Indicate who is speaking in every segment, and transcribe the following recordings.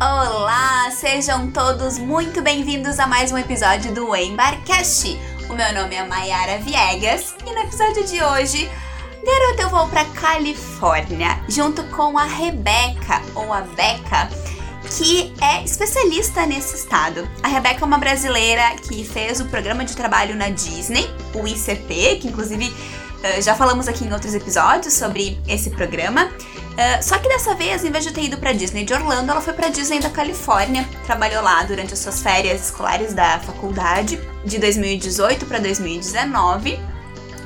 Speaker 1: Olá, sejam todos muito bem-vindos a mais um episódio do Embarcast. O meu nome é Mayara Viegas e no episódio de hoje, garota, eu vou para Califórnia junto com a Rebeca ou a Beca que é especialista nesse estado. A Rebeca é uma brasileira que fez o programa de trabalho na Disney, o ICP, que inclusive uh, já falamos aqui em outros episódios sobre esse programa. Uh, só que dessa vez, em vez de ter ido para Disney de Orlando, ela foi para Disney da Califórnia, trabalhou lá durante as suas férias escolares da faculdade de 2018 para 2019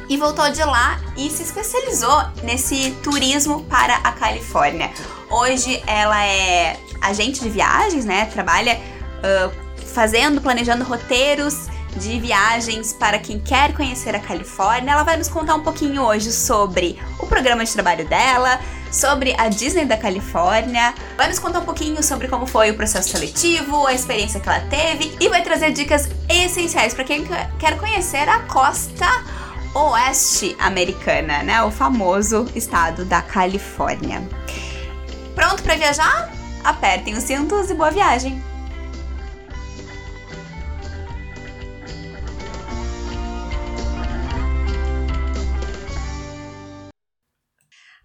Speaker 1: e voltou de lá e se especializou nesse turismo para a Califórnia. Hoje ela é agente de viagens, né? Trabalha uh, fazendo, planejando roteiros de viagens para quem quer conhecer a Califórnia. Ela vai nos contar um pouquinho hoje sobre o programa de trabalho dela, sobre a Disney da Califórnia, vai nos contar um pouquinho sobre como foi o processo seletivo, a experiência que ela teve e vai trazer dicas essenciais para quem quer conhecer a costa oeste americana, né? O famoso estado da Califórnia. Pronto para viajar? apertem os cintos e boa viagem!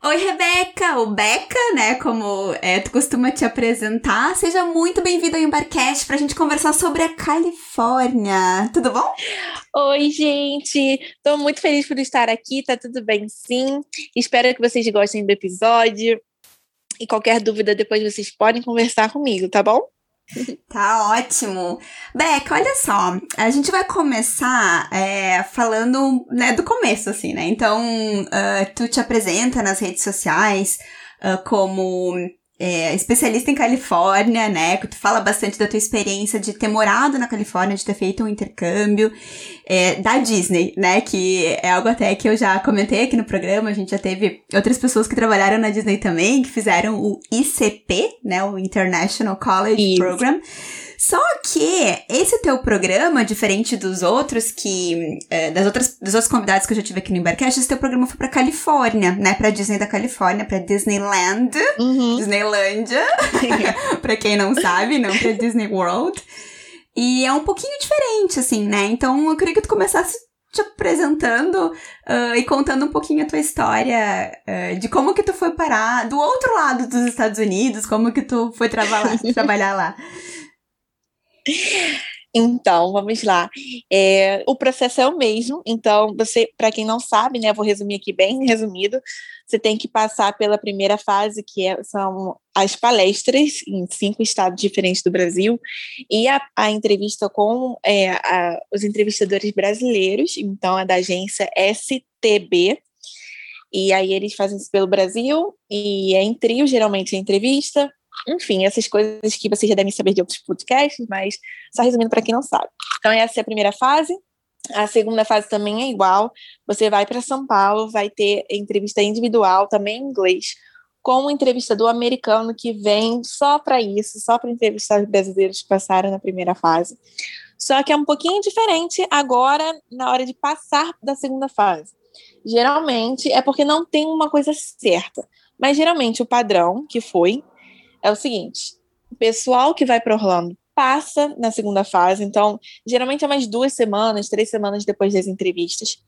Speaker 1: Oi, Rebeca, ou Beca, né? Como é, tu costuma te apresentar. Seja muito bem-vindo ao Embarcast pra gente conversar sobre a Califórnia. Tudo bom?
Speaker 2: Oi, gente. Tô muito feliz por estar aqui, tá tudo bem sim. Espero que vocês gostem do episódio. E qualquer dúvida depois vocês podem conversar comigo, tá bom?
Speaker 1: Tá ótimo. Beca, olha só, a gente vai começar é, falando né, do começo, assim, né? Então, uh, tu te apresenta nas redes sociais uh, como é, especialista em Califórnia, né? Que tu fala bastante da tua experiência de ter morado na Califórnia, de ter feito um intercâmbio é, da Disney, né? Que é algo até que eu já comentei aqui no programa. A gente já teve outras pessoas que trabalharam na Disney também, que fizeram o ICP, né? O International College Isso. Program. Só que esse teu programa, diferente dos outros que. É, das outras dos outros convidados que eu já tive aqui no Embarcast, esse teu programa foi pra Califórnia, né? Pra Disney da Califórnia, pra Disneyland. Uhum. Disneylândia. pra quem não sabe, não pra Disney World. E é um pouquinho diferente, assim, né? Então eu queria que tu começasse te apresentando uh, e contando um pouquinho a tua história uh, de como que tu foi parar do outro lado dos Estados Unidos, como que tu foi trabalhar, trabalhar lá.
Speaker 2: Então, vamos lá. É, o processo é o mesmo. Então, você, para quem não sabe, né, vou resumir aqui bem resumido. Você tem que passar pela primeira fase, que é, são as palestras em cinco estados diferentes do Brasil, e a, a entrevista com é, a, os entrevistadores brasileiros, então é da agência STB. E aí eles fazem isso pelo Brasil, e é em trio, geralmente, a entrevista, enfim, essas coisas que vocês já devem saber de outros podcasts, mas só resumindo para quem não sabe. Então, essa é a primeira fase. A segunda fase também é igual. Você vai para São Paulo, vai ter entrevista individual, também em inglês, com um entrevistador americano que vem só para isso, só para entrevistar os brasileiros que passaram na primeira fase. Só que é um pouquinho diferente agora na hora de passar da segunda fase. Geralmente é porque não tem uma coisa certa, mas geralmente o padrão que foi é o seguinte: o pessoal que vai para Orlando passa na segunda fase, então geralmente é mais duas semanas, três semanas depois das entrevistas.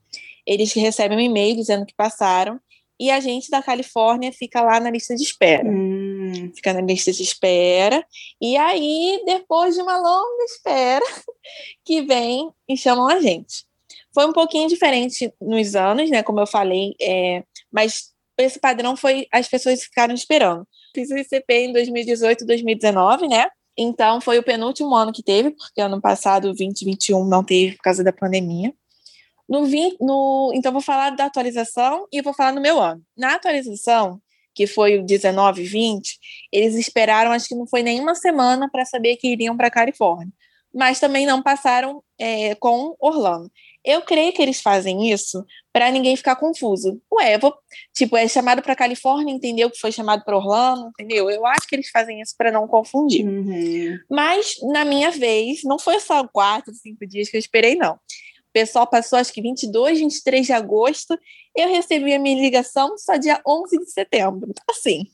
Speaker 2: Eles recebem um e-mail dizendo que passaram e a gente da Califórnia fica lá na lista de espera. Hum. Fica na lista de espera. E aí, depois de uma longa espera, que vem e chamam a gente. Foi um pouquinho diferente nos anos, né? Como eu falei, é, mas esse padrão foi as pessoas ficaram esperando fiz o ICP em 2018, 2019, né? Então foi o penúltimo ano que teve, porque ano passado, 2021, não teve por causa da pandemia. No 20, no, então vou falar da atualização e vou falar no meu ano. Na atualização, que foi o 19 20, eles esperaram, acho que não foi nenhuma semana para saber que iriam para Califórnia. Mas também não passaram é, com Orlando. Eu creio que eles fazem isso para ninguém ficar confuso. Ué, vou, tipo, é chamado para Califórnia, entendeu que foi chamado para Orlando, entendeu? Eu acho que eles fazem isso para não confundir. Uhum. Mas na minha vez, não foi só quatro, cinco dias que eu esperei, não. pessoal passou acho que 22, 23 de agosto. Eu recebi a minha ligação só dia 11 de setembro. Assim,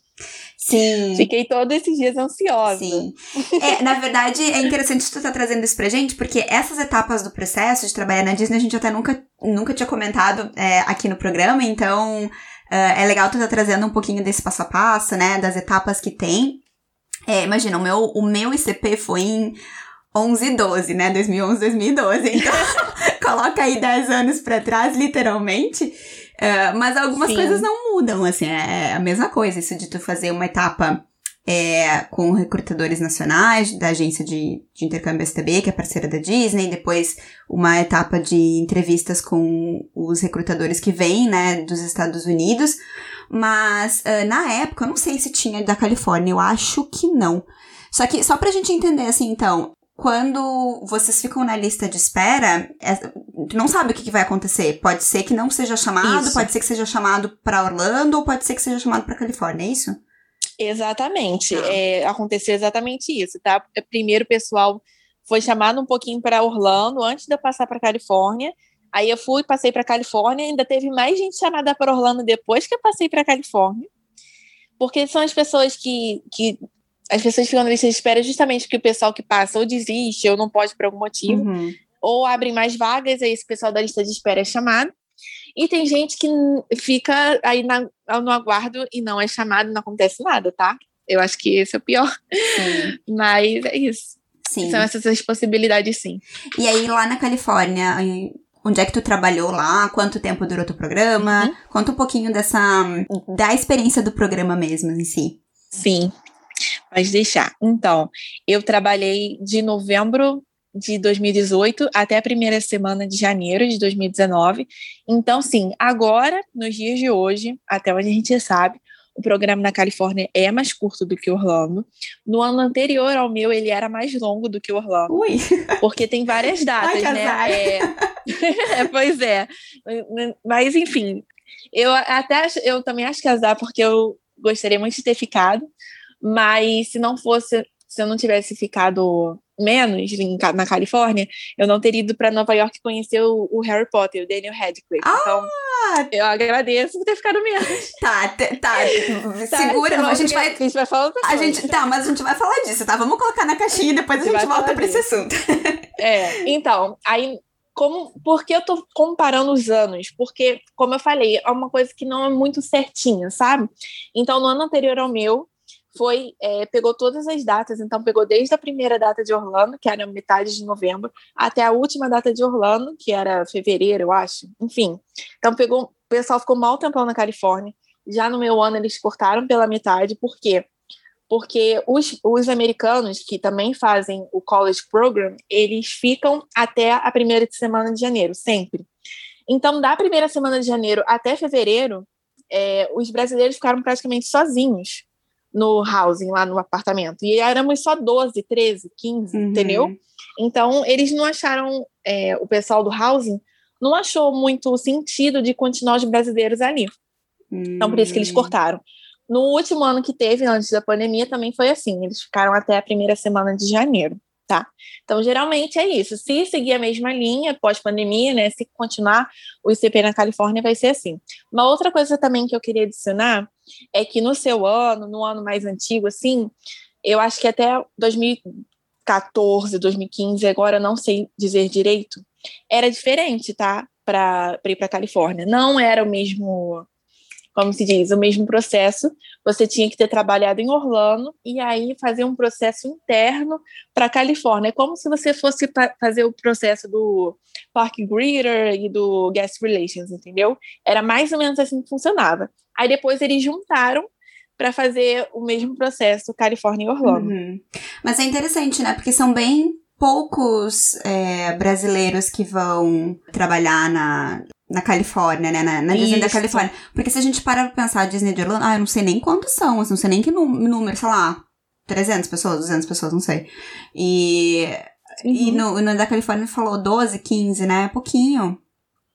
Speaker 1: Sim.
Speaker 2: Fiquei todos esses dias ansiosa.
Speaker 1: Sim. É, na verdade, é interessante tu estar tá trazendo isso pra gente, porque essas etapas do processo de trabalhar na Disney a gente até nunca, nunca tinha comentado é, aqui no programa, então uh, é legal tu estar tá trazendo um pouquinho desse passo a passo, né? Das etapas que tem. É, imagina, o meu, o meu ICP foi em 11 e 12, né? 2011, 2012. Então, coloca aí 10 anos pra trás, literalmente. Uh, mas algumas Sim. coisas não mudam, assim, é, é a mesma coisa. Isso de tu fazer uma etapa é, com recrutadores nacionais da agência de, de intercâmbio STB, que é parceira da Disney, depois uma etapa de entrevistas com os recrutadores que vêm, né, dos Estados Unidos. Mas uh, na época, eu não sei se tinha da Califórnia, eu acho que não. Só que, só pra gente entender, assim, então, quando vocês ficam na lista de espera, é, não sabe o que, que, vai acontecer. Pode ser que não seja chamado, isso. pode ser que seja chamado para Orlando, ou pode ser que seja chamado para Califórnia, é isso?
Speaker 2: Exatamente. Ah. É, aconteceu exatamente isso, tá? Primeiro o pessoal foi chamado um pouquinho para Orlando antes de eu passar para Califórnia. Aí eu fui, passei para Califórnia, ainda teve mais gente chamada para Orlando depois que eu passei para Califórnia. Porque são as pessoas que, que as pessoas ficam na lista de espera justamente porque o pessoal que passa ou desiste ou não pode por algum motivo, uhum. ou abrem mais vagas, aí esse pessoal da lista de espera é chamado. E tem gente que fica aí na, no aguardo e não é chamado, não acontece nada, tá? Eu acho que esse é o pior. Sim. Mas é isso. Sim. São essas as possibilidades, sim.
Speaker 1: E aí, lá na Califórnia, onde é que tu trabalhou lá? Quanto tempo durou teu programa? Uhum. Conta um pouquinho dessa... da experiência do programa mesmo em si.
Speaker 2: Sim. Pode deixar. Então, eu trabalhei de novembro de 2018 até a primeira semana de janeiro de 2019. Então, sim, agora, nos dias de hoje, até onde a gente sabe, o programa na Califórnia é mais curto do que Orlando. No ano anterior ao meu, ele era mais longo do que Orlando.
Speaker 1: Ui.
Speaker 2: Porque tem várias datas, Ai, né? É... é, pois é. Mas, enfim, eu até eu também acho que é azar, porque eu gostaria muito de ter ficado, mas se não fosse, se eu não tivesse ficado menos na Califórnia, eu não teria ido para Nova York conhecer o, o, Harry Potter, o Daniel Radcliffe. Ah! Então, eu agradeço por ter ficado menos.
Speaker 1: Tá, tá. tá Segura, tá, a gente vai. A gente vai falar a gente, Tá, mas a gente vai falar disso, tá? Vamos colocar na caixinha e depois a gente, a gente volta para esse assunto.
Speaker 2: É, então, aí como, por que eu tô comparando os anos? Porque, como eu falei, é uma coisa que não é muito certinha, sabe? Então, no ano anterior ao meu, foi é, pegou todas as datas, então pegou desde a primeira data de Orlando, que era metade de novembro, até a última data de Orlando, que era fevereiro, eu acho. Enfim, então pegou, o pessoal ficou mal tempão na Califórnia. Já no meu ano eles cortaram pela metade, por quê? Porque os, os americanos que também fazem o college program, eles ficam até a primeira semana de janeiro, sempre. Então, da primeira semana de janeiro até fevereiro, é, os brasileiros ficaram praticamente sozinhos no housing, lá no apartamento. E éramos só 12, 13, 15, uhum. entendeu? Então, eles não acharam, é, o pessoal do housing não achou muito sentido de continuar os brasileiros ali. Uhum. Então, por isso que eles hum. cortaram. No último ano que teve, antes da pandemia, também foi assim. Eles ficaram até a primeira semana de janeiro tá? Então, geralmente é isso. Se seguir a mesma linha pós-pandemia, né? Se continuar o ICP na Califórnia, vai ser assim. Uma outra coisa também que eu queria adicionar é que no seu ano, no ano mais antigo, assim, eu acho que até 2014, 2015, agora não sei dizer direito, era diferente, tá? Para ir para Califórnia. Não era o mesmo como se diz, o mesmo processo, você tinha que ter trabalhado em Orlando e aí fazer um processo interno para a Califórnia. É como se você fosse fazer o processo do Park Greeter e do Guest Relations, entendeu? Era mais ou menos assim que funcionava. Aí depois eles juntaram para fazer o mesmo processo Califórnia e Orlando. Uhum.
Speaker 1: Mas é interessante, né? Porque são bem poucos é, brasileiros que vão trabalhar na, na Califórnia, né? Na, na Disney da Califórnia. Porque se a gente para pra pensar Disney de Orlando, ah, eu não sei nem quantos são, assim, não sei nem que número, sei lá, 300 pessoas, 200 pessoas, não sei. E, uhum. e no, no da Califórnia falou 12, 15, né? É pouquinho.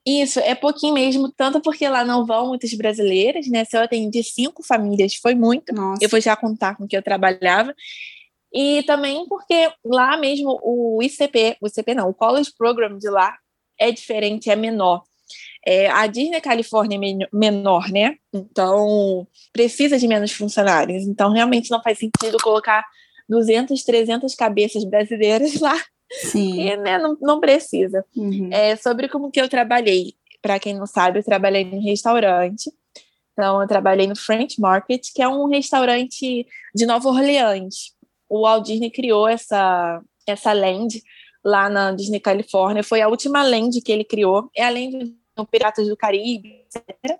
Speaker 2: Isso, é pouquinho mesmo, tanto porque lá não vão muitas brasileiras, né? Se eu atendi cinco famílias, foi muito. Nossa. Eu vou já contar com que eu trabalhava. E também porque lá mesmo o ICP, o ICP não, o College Program de lá é diferente, é menor. É, a Disney Califórnia é menor, né? Então, precisa de menos funcionários. Então, realmente não faz sentido colocar 200, 300 cabeças brasileiras lá.
Speaker 1: Sim.
Speaker 2: E, né, não, não precisa.
Speaker 1: Uhum.
Speaker 2: É, sobre como que eu trabalhei. Para quem não sabe, eu trabalhei em restaurante. Então, eu trabalhei no French Market, que é um restaurante de Nova Orleans. O Walt Disney criou essa, essa land lá na Disney Califórnia. Foi a última land que ele criou. É a land no Piratas do Caribe, etc.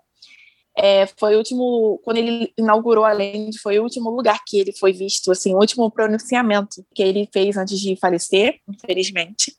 Speaker 2: É, foi o último, quando ele inaugurou a Land, foi o último lugar que ele foi visto, assim, o último pronunciamento que ele fez antes de falecer, infelizmente.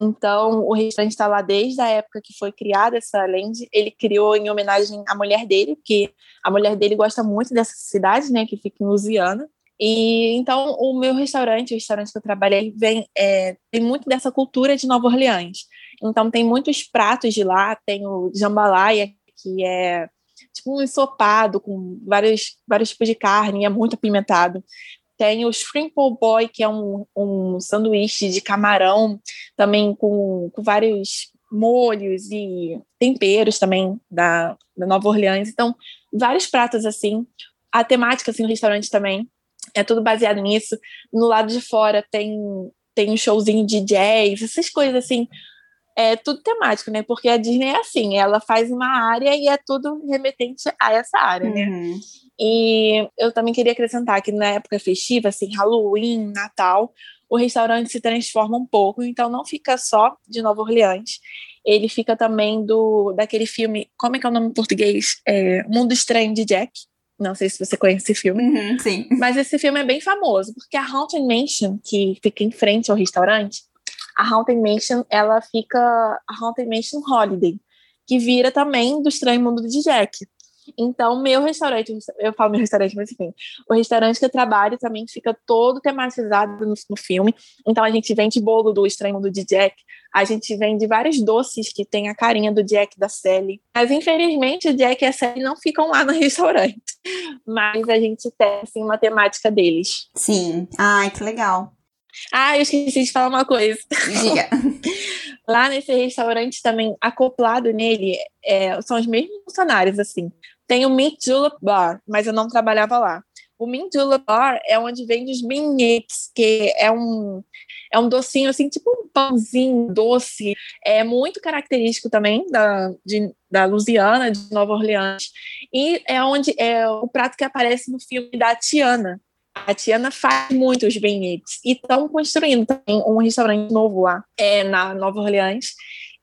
Speaker 2: Então, o restaurante está lá desde a época que foi criada essa land. Ele criou em homenagem à mulher dele, porque a mulher dele gosta muito dessa cidade, né, que fica em Louisiana. E então o meu restaurante, o restaurante que eu trabalhei, vem é, tem muito dessa cultura de Nova Orleans. Então tem muitos pratos de lá, tem o jambalaya, que é tipo um ensopado com vários, vários tipos de carne, é muito apimentado. Tem o Shrimp Boy, que é um, um sanduíche de camarão, também com, com vários molhos e temperos também da, da Nova Orleans. Então, vários pratos assim. A temática assim, no restaurante também é tudo baseado nisso. No lado de fora tem, tem um showzinho de jazz, essas coisas assim é tudo temático, né? Porque a Disney é assim, ela faz uma área e é tudo remetente a essa área, né?
Speaker 1: Uhum.
Speaker 2: E eu também queria acrescentar que na época festiva, assim, Halloween, Natal, o restaurante se transforma um pouco, então não fica só de Nova Orleans. Ele fica também do daquele filme, como é que é o nome em português? É, Mundo Estranho de Jack. Não sei se você conhece esse filme.
Speaker 1: Uhum, sim.
Speaker 2: Mas esse filme é bem famoso, porque a Haunted Mansion, que fica em frente ao restaurante, a Haunted Mansion, ela fica a Haunted Mansion Holiday, que vira também do Estranho Mundo de Jack. Então, meu restaurante, eu falo meu restaurante, mas enfim, o restaurante que eu trabalho também fica todo tematizado no, no filme. Então, a gente vende bolo do Estranho Mundo de Jack, a gente vende vários doces que tem a carinha do Jack da Sally. Mas, infelizmente, o Jack e a Sally não ficam lá no restaurante. Mas a gente tem, assim, uma temática deles.
Speaker 1: Sim. Ai, que legal.
Speaker 2: Ah, eu esqueci de falar uma coisa.
Speaker 1: Diga.
Speaker 2: Lá nesse restaurante também, acoplado nele, é, são os mesmos funcionários, assim. Tem o Mint Julep Bar, mas eu não trabalhava lá. O Mint Julep Bar é onde vende os beignets, que é um, é um docinho, assim, tipo um pãozinho doce. É muito característico também da, de, da Louisiana, de Nova Orleans. E é onde é o prato que aparece no filme da Tiana, a Tiana faz muito os beignets e estão construindo também um restaurante novo lá é, na Nova Orleans.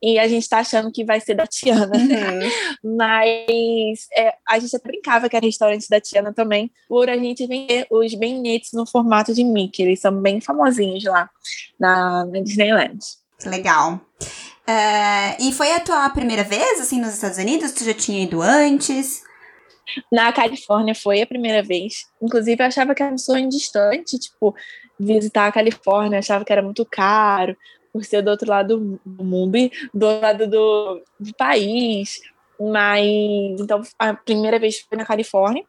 Speaker 2: E a gente está achando que vai ser da Tiana. Uhum. Mas é, a gente até brincava que era restaurante da Tiana também, por a gente vender os beignets no formato de Mickey. Eles são bem famosinhos lá na, na Disneyland.
Speaker 1: Legal. Uh, e foi a tua primeira vez, assim, nos Estados Unidos? Tu já tinha ido antes?
Speaker 2: Na Califórnia foi a primeira vez. Inclusive, eu achava que era um sonho distante, tipo, visitar a Califórnia, achava que era muito caro, por ser do outro lado do mundo do lado do, do país. Mas, então, a primeira vez foi na Califórnia,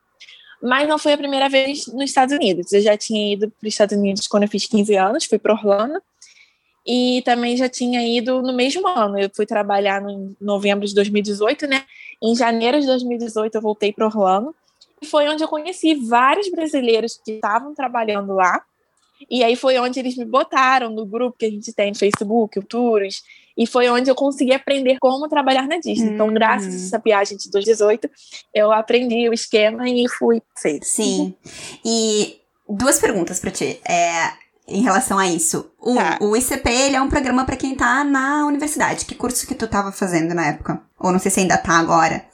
Speaker 2: mas não foi a primeira vez nos Estados Unidos. Eu já tinha ido para os Estados Unidos quando eu fiz 15 anos, fui para Orlando, e também já tinha ido no mesmo ano. Eu fui trabalhar no novembro de 2018, né? Em janeiro de 2018 eu voltei para Orlando e foi onde eu conheci vários brasileiros que estavam trabalhando lá. E aí foi onde eles me botaram no grupo que a gente tem no Facebook, o Tours, e foi onde eu consegui aprender como trabalhar na Disney. Hum. Então, graças a essa viagem de 2018, eu aprendi o esquema e fui feito.
Speaker 1: Sim. E duas perguntas para ti. É, em relação a isso. O, tá. o ICP, ele é um programa para quem tá na universidade. Que curso que tu tava fazendo na época? Ou não sei se ainda tá agora.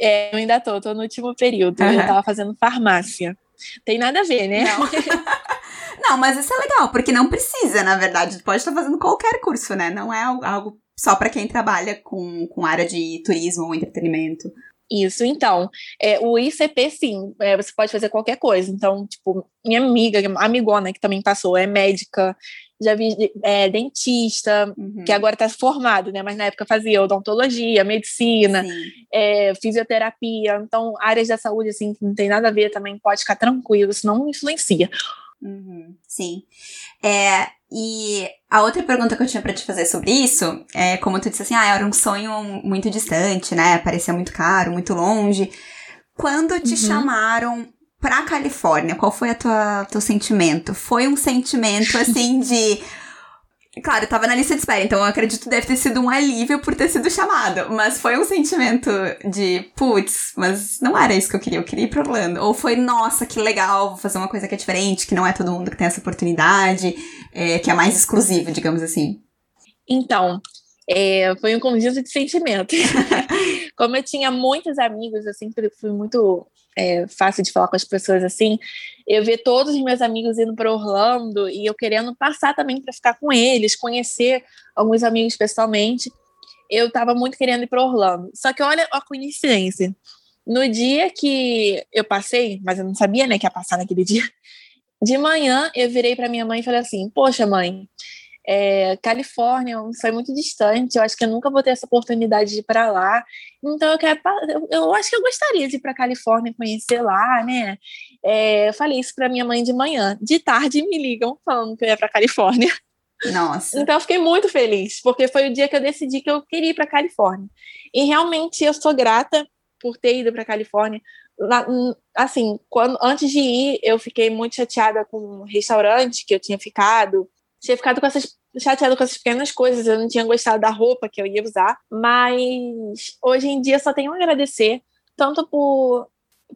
Speaker 2: É, eu ainda tô, tô no último período. Uhum. Eu tava fazendo farmácia. Tem nada a ver, né?
Speaker 1: Não. não, mas isso é legal, porque não precisa, na verdade. Tu pode estar fazendo qualquer curso, né? Não é algo só para quem trabalha com, com área de turismo ou entretenimento.
Speaker 2: Isso, então, é, o ICP, sim, é, você pode fazer qualquer coisa. Então, tipo, minha amiga, amigona que também passou, é médica, já vi é, dentista, uhum. que agora está formado, né? Mas na época fazia odontologia, medicina, é, fisioterapia. Então, áreas da saúde, assim, que não tem nada a ver também, pode ficar tranquilo, isso não influencia.
Speaker 1: Uhum. Sim. É, E a outra pergunta que eu tinha para te fazer sobre isso é, como tu disse assim, ah, era um sonho muito distante, né? Parecia muito caro, muito longe. Quando te uhum. chamaram pra Califórnia, qual foi a tua teu sentimento? Foi um sentimento assim de Claro, eu tava na lista de espera, então eu acredito que deve ter sido um alívio por ter sido chamado. Mas foi um sentimento de, putz, mas não era isso que eu queria, eu queria ir pra Orlando. Ou foi, nossa, que legal, vou fazer uma coisa que é diferente, que não é todo mundo que tem essa oportunidade, é, que é mais exclusiva, digamos assim.
Speaker 2: Então, é, foi um conjunto de sentimentos. Como eu tinha muitos amigos, eu sempre fui muito é, fácil de falar com as pessoas assim. Eu ver todos os meus amigos indo para Orlando e eu querendo passar também para ficar com eles, conhecer alguns amigos pessoalmente. Eu estava muito querendo ir para Orlando. Só que olha a coincidência. No dia que eu passei, mas eu não sabia né, que ia passar naquele dia, de manhã eu virei para minha mãe e falei assim: Poxa, mãe, é, Califórnia foi muito distante, eu acho que eu nunca vou ter essa oportunidade de ir para lá. Então eu quero, eu, eu, acho que eu gostaria de ir para Califórnia conhecer lá, né? É, eu falei isso para minha mãe de manhã. De tarde me ligam falando que eu ia para Califórnia.
Speaker 1: Nossa.
Speaker 2: Então eu fiquei muito feliz, porque foi o dia que eu decidi que eu queria ir para Califórnia. E realmente eu sou grata por ter ido para Califórnia. Assim, quando antes de ir, eu fiquei muito chateada com o restaurante que eu tinha ficado tinha ficado com essas chateada com essas pequenas coisas, eu não tinha gostado da roupa que eu ia usar, mas hoje em dia só tenho a agradecer, tanto por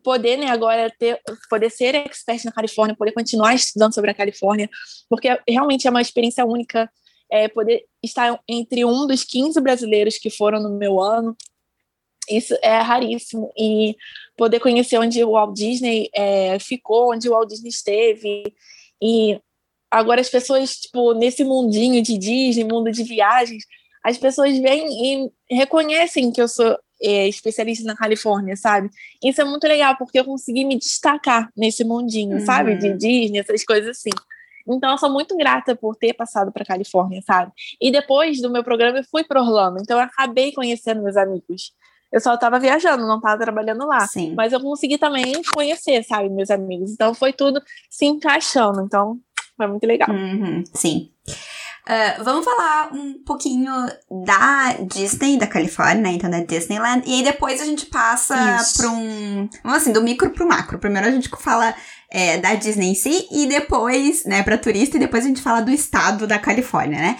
Speaker 2: poder, né, agora ter, poder ser expert na Califórnia, poder continuar estudando sobre a Califórnia, porque realmente é uma experiência única, é, poder estar entre um dos 15 brasileiros que foram no meu ano, isso é raríssimo, e poder conhecer onde o Walt Disney é, ficou, onde o Walt Disney esteve, e Agora, as pessoas, tipo, nesse mundinho de Disney, mundo de viagens, as pessoas vêm e reconhecem que eu sou é, especialista na Califórnia, sabe? Isso é muito legal, porque eu consegui me destacar nesse mundinho, uhum. sabe? De Disney, essas coisas assim. Então, eu sou muito grata por ter passado para Califórnia, sabe? E depois do meu programa, eu fui para Orlando. Então, eu acabei conhecendo meus amigos. Eu só estava viajando, não estava trabalhando lá.
Speaker 1: Sim.
Speaker 2: Mas eu consegui também conhecer, sabe, meus amigos. Então, foi tudo se encaixando. Então, foi muito legal.
Speaker 1: Uhum, sim. Uh, vamos falar um pouquinho da Disney, da Califórnia, né? Então, da Disneyland. E aí depois a gente passa para um. Vamos assim, do micro pro macro. Primeiro a gente fala é, da Disney em si, e depois, né, pra turista, e depois a gente fala do estado da Califórnia, né?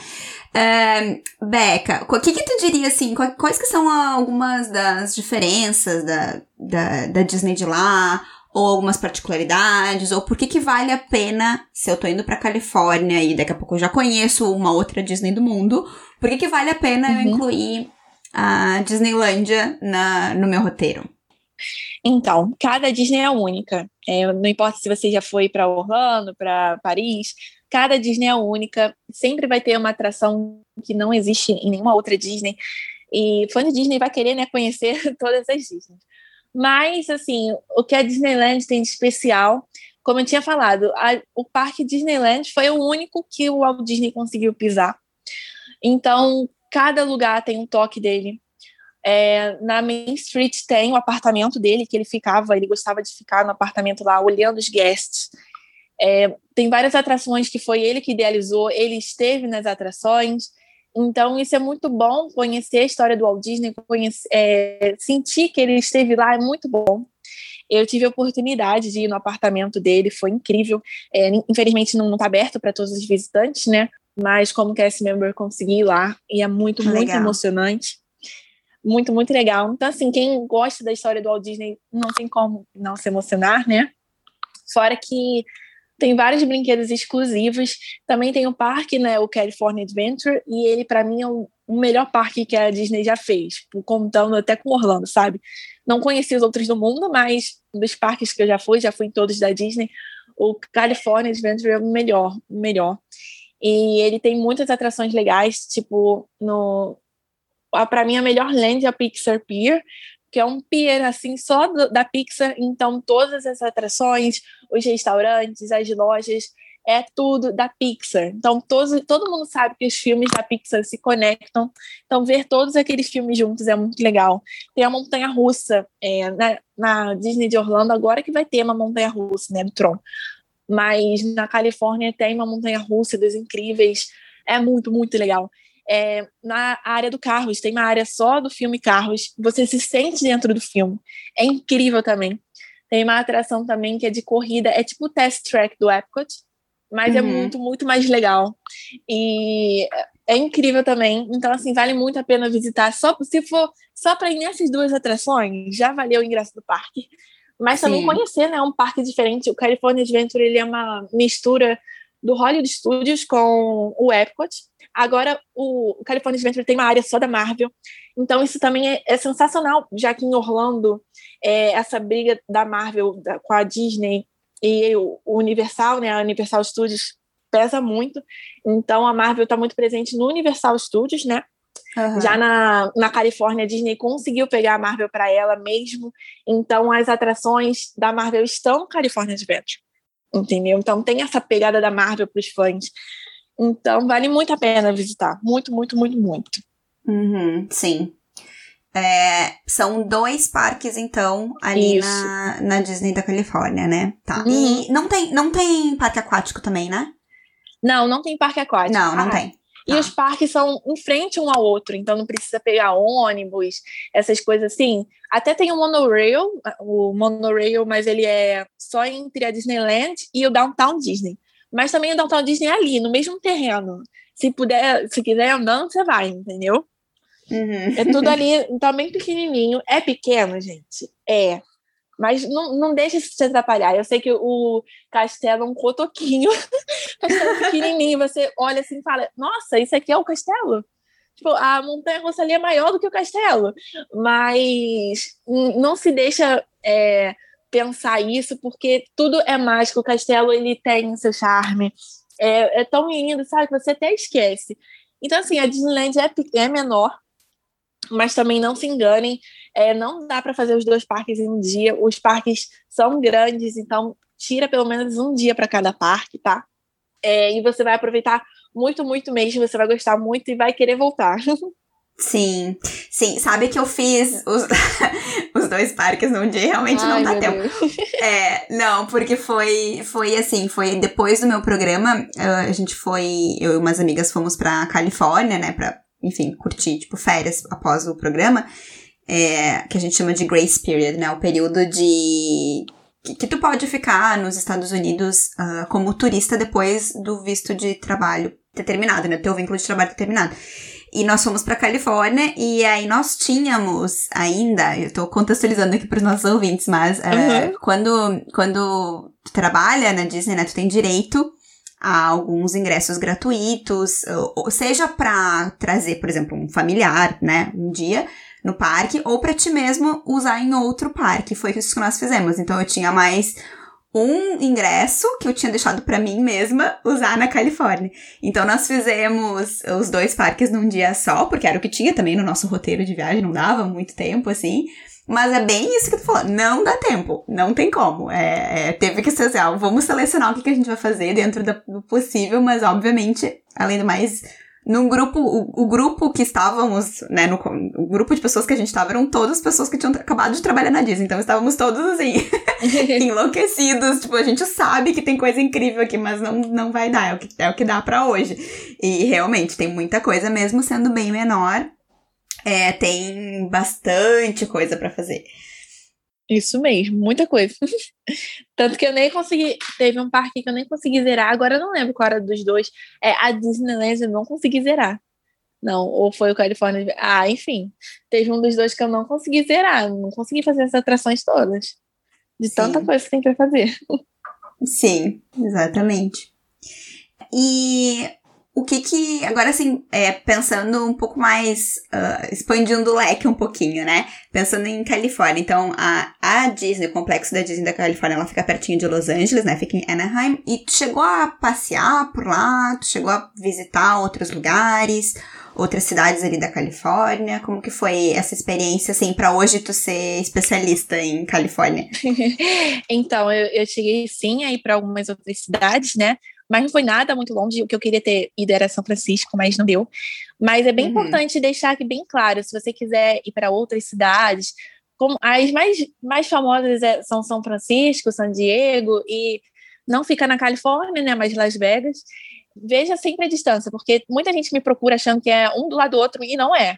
Speaker 1: Uh, Beca, o que que tu diria, assim, quais que são algumas das diferenças da, da, da Disney de lá? Ou algumas particularidades, ou por que que vale a pena, se eu tô indo pra Califórnia e daqui a pouco eu já conheço uma outra Disney do mundo, por que que vale a pena uhum. eu incluir a Disneylândia na, no meu roteiro?
Speaker 2: Então, cada Disney é única. É, não importa se você já foi para Orlando, para Paris, cada Disney é única. Sempre vai ter uma atração que não existe em nenhuma outra Disney. E fã de Disney vai querer né, conhecer todas as Disney. Mas, assim, o que a Disneyland tem de especial, como eu tinha falado, a, o parque Disneyland foi o único que o Walt Disney conseguiu pisar. Então, cada lugar tem um toque dele. É, na Main Street tem o apartamento dele que ele ficava, ele gostava de ficar no apartamento lá olhando os guests. É, tem várias atrações que foi ele que idealizou, ele esteve nas atrações. Então, isso é muito bom, conhecer a história do Walt Disney, conhecer, é, sentir que ele esteve lá é muito bom. Eu tive a oportunidade de ir no apartamento dele, foi incrível. É, infelizmente, não está aberto para todos os visitantes, né? Mas, como cast member, consegui ir lá e é muito, muito legal. emocionante. Muito, muito legal. Então, assim, quem gosta da história do Walt Disney não tem como não se emocionar, né? Fora que tem vários brinquedos exclusivos. Também tem o parque, né, o California Adventure, e ele para mim é o, o, melhor parque que a Disney já fez, tipo, contando até com Orlando, sabe? Não conheci os outros do mundo, mas dos parques que eu já fui, já fui em todos da Disney, o California Adventure é o melhor, o melhor. E ele tem muitas atrações legais, tipo, no para mim a melhor land é a Pixar Pier, que é um pier assim só do, da Pixar, então todas as atrações, os restaurantes, as lojas, é tudo da Pixar. Então todos, todo mundo sabe que os filmes da Pixar se conectam. Então ver todos aqueles filmes juntos é muito legal. Tem a montanha russa é, na, na, Disney de Orlando agora que vai ter uma montanha russa, né, do Tron. Mas na Califórnia tem uma montanha russa das incríveis. É muito, muito legal. É, na área do Carros, tem uma área só do filme Carros. Você se sente dentro do filme. É incrível também. Tem uma atração também que é de corrida, é tipo o test track do Epcot, mas é uhum. é muito, muito mais legal. E é incrível também. Então, assim, vale muito a pena visitar. Só se for só para ir nessas duas atrações, já valeu o ingresso do parque. Mas Sim. também conhecer, né, um parque diferente. O California Adventure ele é uma mistura do Hollywood Studios com o Epcot. Agora, o California Adventure tem uma área só da Marvel. Então, isso também é, é sensacional, já que em Orlando, é, essa briga da Marvel da, com a Disney e o, o Universal, né, a Universal Studios, pesa muito. Então, a Marvel está muito presente no Universal Studios, né? Uhum. Já na, na Califórnia, a Disney conseguiu pegar a Marvel para ela mesmo. Então, as atrações da Marvel estão no California Adventure. Entendeu? Então, tem essa pegada da Marvel para os fãs. Então, vale muito a pena visitar. Muito, muito, muito, muito.
Speaker 1: Uhum, sim. É, são dois parques, então, ali na, na Disney da Califórnia, né? Tá. Uhum. E não tem, não tem parque aquático também, né?
Speaker 2: Não, não tem parque aquático.
Speaker 1: Não, não ah, tem.
Speaker 2: E tá. os parques são em frente um ao outro, então não precisa pegar ônibus, essas coisas assim. Até tem o monorail, o monorail, mas ele é só entre a Disneyland e o Downtown Disney. Mas também o Downtown Disney é ali, no mesmo terreno. Se puder, se quiser andando, você vai, entendeu? Uhum. É tudo ali, então bem pequenininho. É pequeno, gente? É. Mas não, não deixa isso te atrapalhar. Eu sei que o castelo é um cotoquinho. castelo pequenininho. Você olha assim e fala, nossa, isso aqui é o castelo? Tipo, a montanha russa ali é maior do que o castelo. Mas não se deixa é, pensar isso, porque tudo é mágico. O castelo ele tem seu charme. É, é tão lindo, sabe? Você até esquece. Então, assim, a Disneyland é, é menor, mas também não se enganem, é, não dá para fazer os dois parques em um dia. Os parques são grandes, então tira pelo menos um dia para cada parque, tá? É, e você vai aproveitar muito, muito mesmo. Você vai gostar muito e vai querer voltar.
Speaker 1: Sim, sim. Sabe que eu fiz os, os dois parques num dia realmente Ai, não dá tempo. É, não, porque foi, foi assim, foi depois do meu programa, a gente foi, eu e umas amigas fomos pra Califórnia, né, pra, enfim, curtir, tipo, férias após o programa, é, que a gente chama de grace period, né, o período de que, que tu pode ficar nos Estados Unidos uh, como turista depois do visto de trabalho ter terminado, né, teu vínculo de trabalho ter terminado. E nós fomos para Califórnia e aí nós tínhamos ainda, eu tô contextualizando aqui para os nossos ouvintes, mas é, uhum. quando, quando tu trabalha na Disney, né, tu tem direito a alguns ingressos gratuitos, ou seja para trazer, por exemplo, um familiar, né, um dia no parque, ou para ti mesmo usar em outro parque. Foi isso que nós fizemos. Então eu tinha mais um ingresso que eu tinha deixado para mim mesma usar na Califórnia. Então nós fizemos os dois parques num dia só, porque era o que tinha também no nosso roteiro de viagem, não dava muito tempo assim. Mas é bem isso que tu falou, não dá tempo, não tem como. É, é teve que ser assim, ó, vamos selecionar o que, que a gente vai fazer dentro do possível, mas obviamente, além do mais, num grupo, o, o, grupo que estávamos, né, no, o grupo de pessoas que a gente estava eram todas pessoas que tinham acabado de trabalhar na Disney, então estávamos todos assim, enlouquecidos, tipo, a gente sabe que tem coisa incrível aqui, mas não, não vai dar, é o que, é o que dá para hoje. E realmente, tem muita coisa, mesmo sendo bem menor, é, tem bastante coisa para fazer.
Speaker 2: Isso mesmo, muita coisa. Tanto que eu nem consegui. Teve um parque que eu nem consegui zerar, agora eu não lembro qual era dos dois. É, a Disneyland eu não consegui zerar. Não, ou foi o California. Ah, enfim. Teve um dos dois que eu não consegui zerar. Não consegui fazer essas atrações todas. De Sim. tanta coisa que tem pra fazer.
Speaker 1: Sim, exatamente. E o que que, agora assim, é, pensando um pouco mais, uh, expandindo o leque um pouquinho, né? Pensando em Califórnia, então a, a Disney, o complexo da Disney da Califórnia, ela fica pertinho de Los Angeles, né? Fica em Anaheim, e tu chegou a passear por lá, tu chegou a visitar outros lugares, outras cidades ali da Califórnia, como que foi essa experiência, assim, para hoje tu ser especialista em Califórnia?
Speaker 2: então, eu, eu cheguei sim aí para algumas outras cidades, né? Mas não foi nada muito longe. O que eu queria ter ido era São Francisco, mas não deu. Mas é bem uhum. importante deixar aqui bem claro, se você quiser ir para outras cidades, como as mais, mais famosas é, são São Francisco, San Diego e não fica na Califórnia, né, mas Las Vegas. Veja sempre a distância, porque muita gente me procura achando que é um do lado do outro e não é.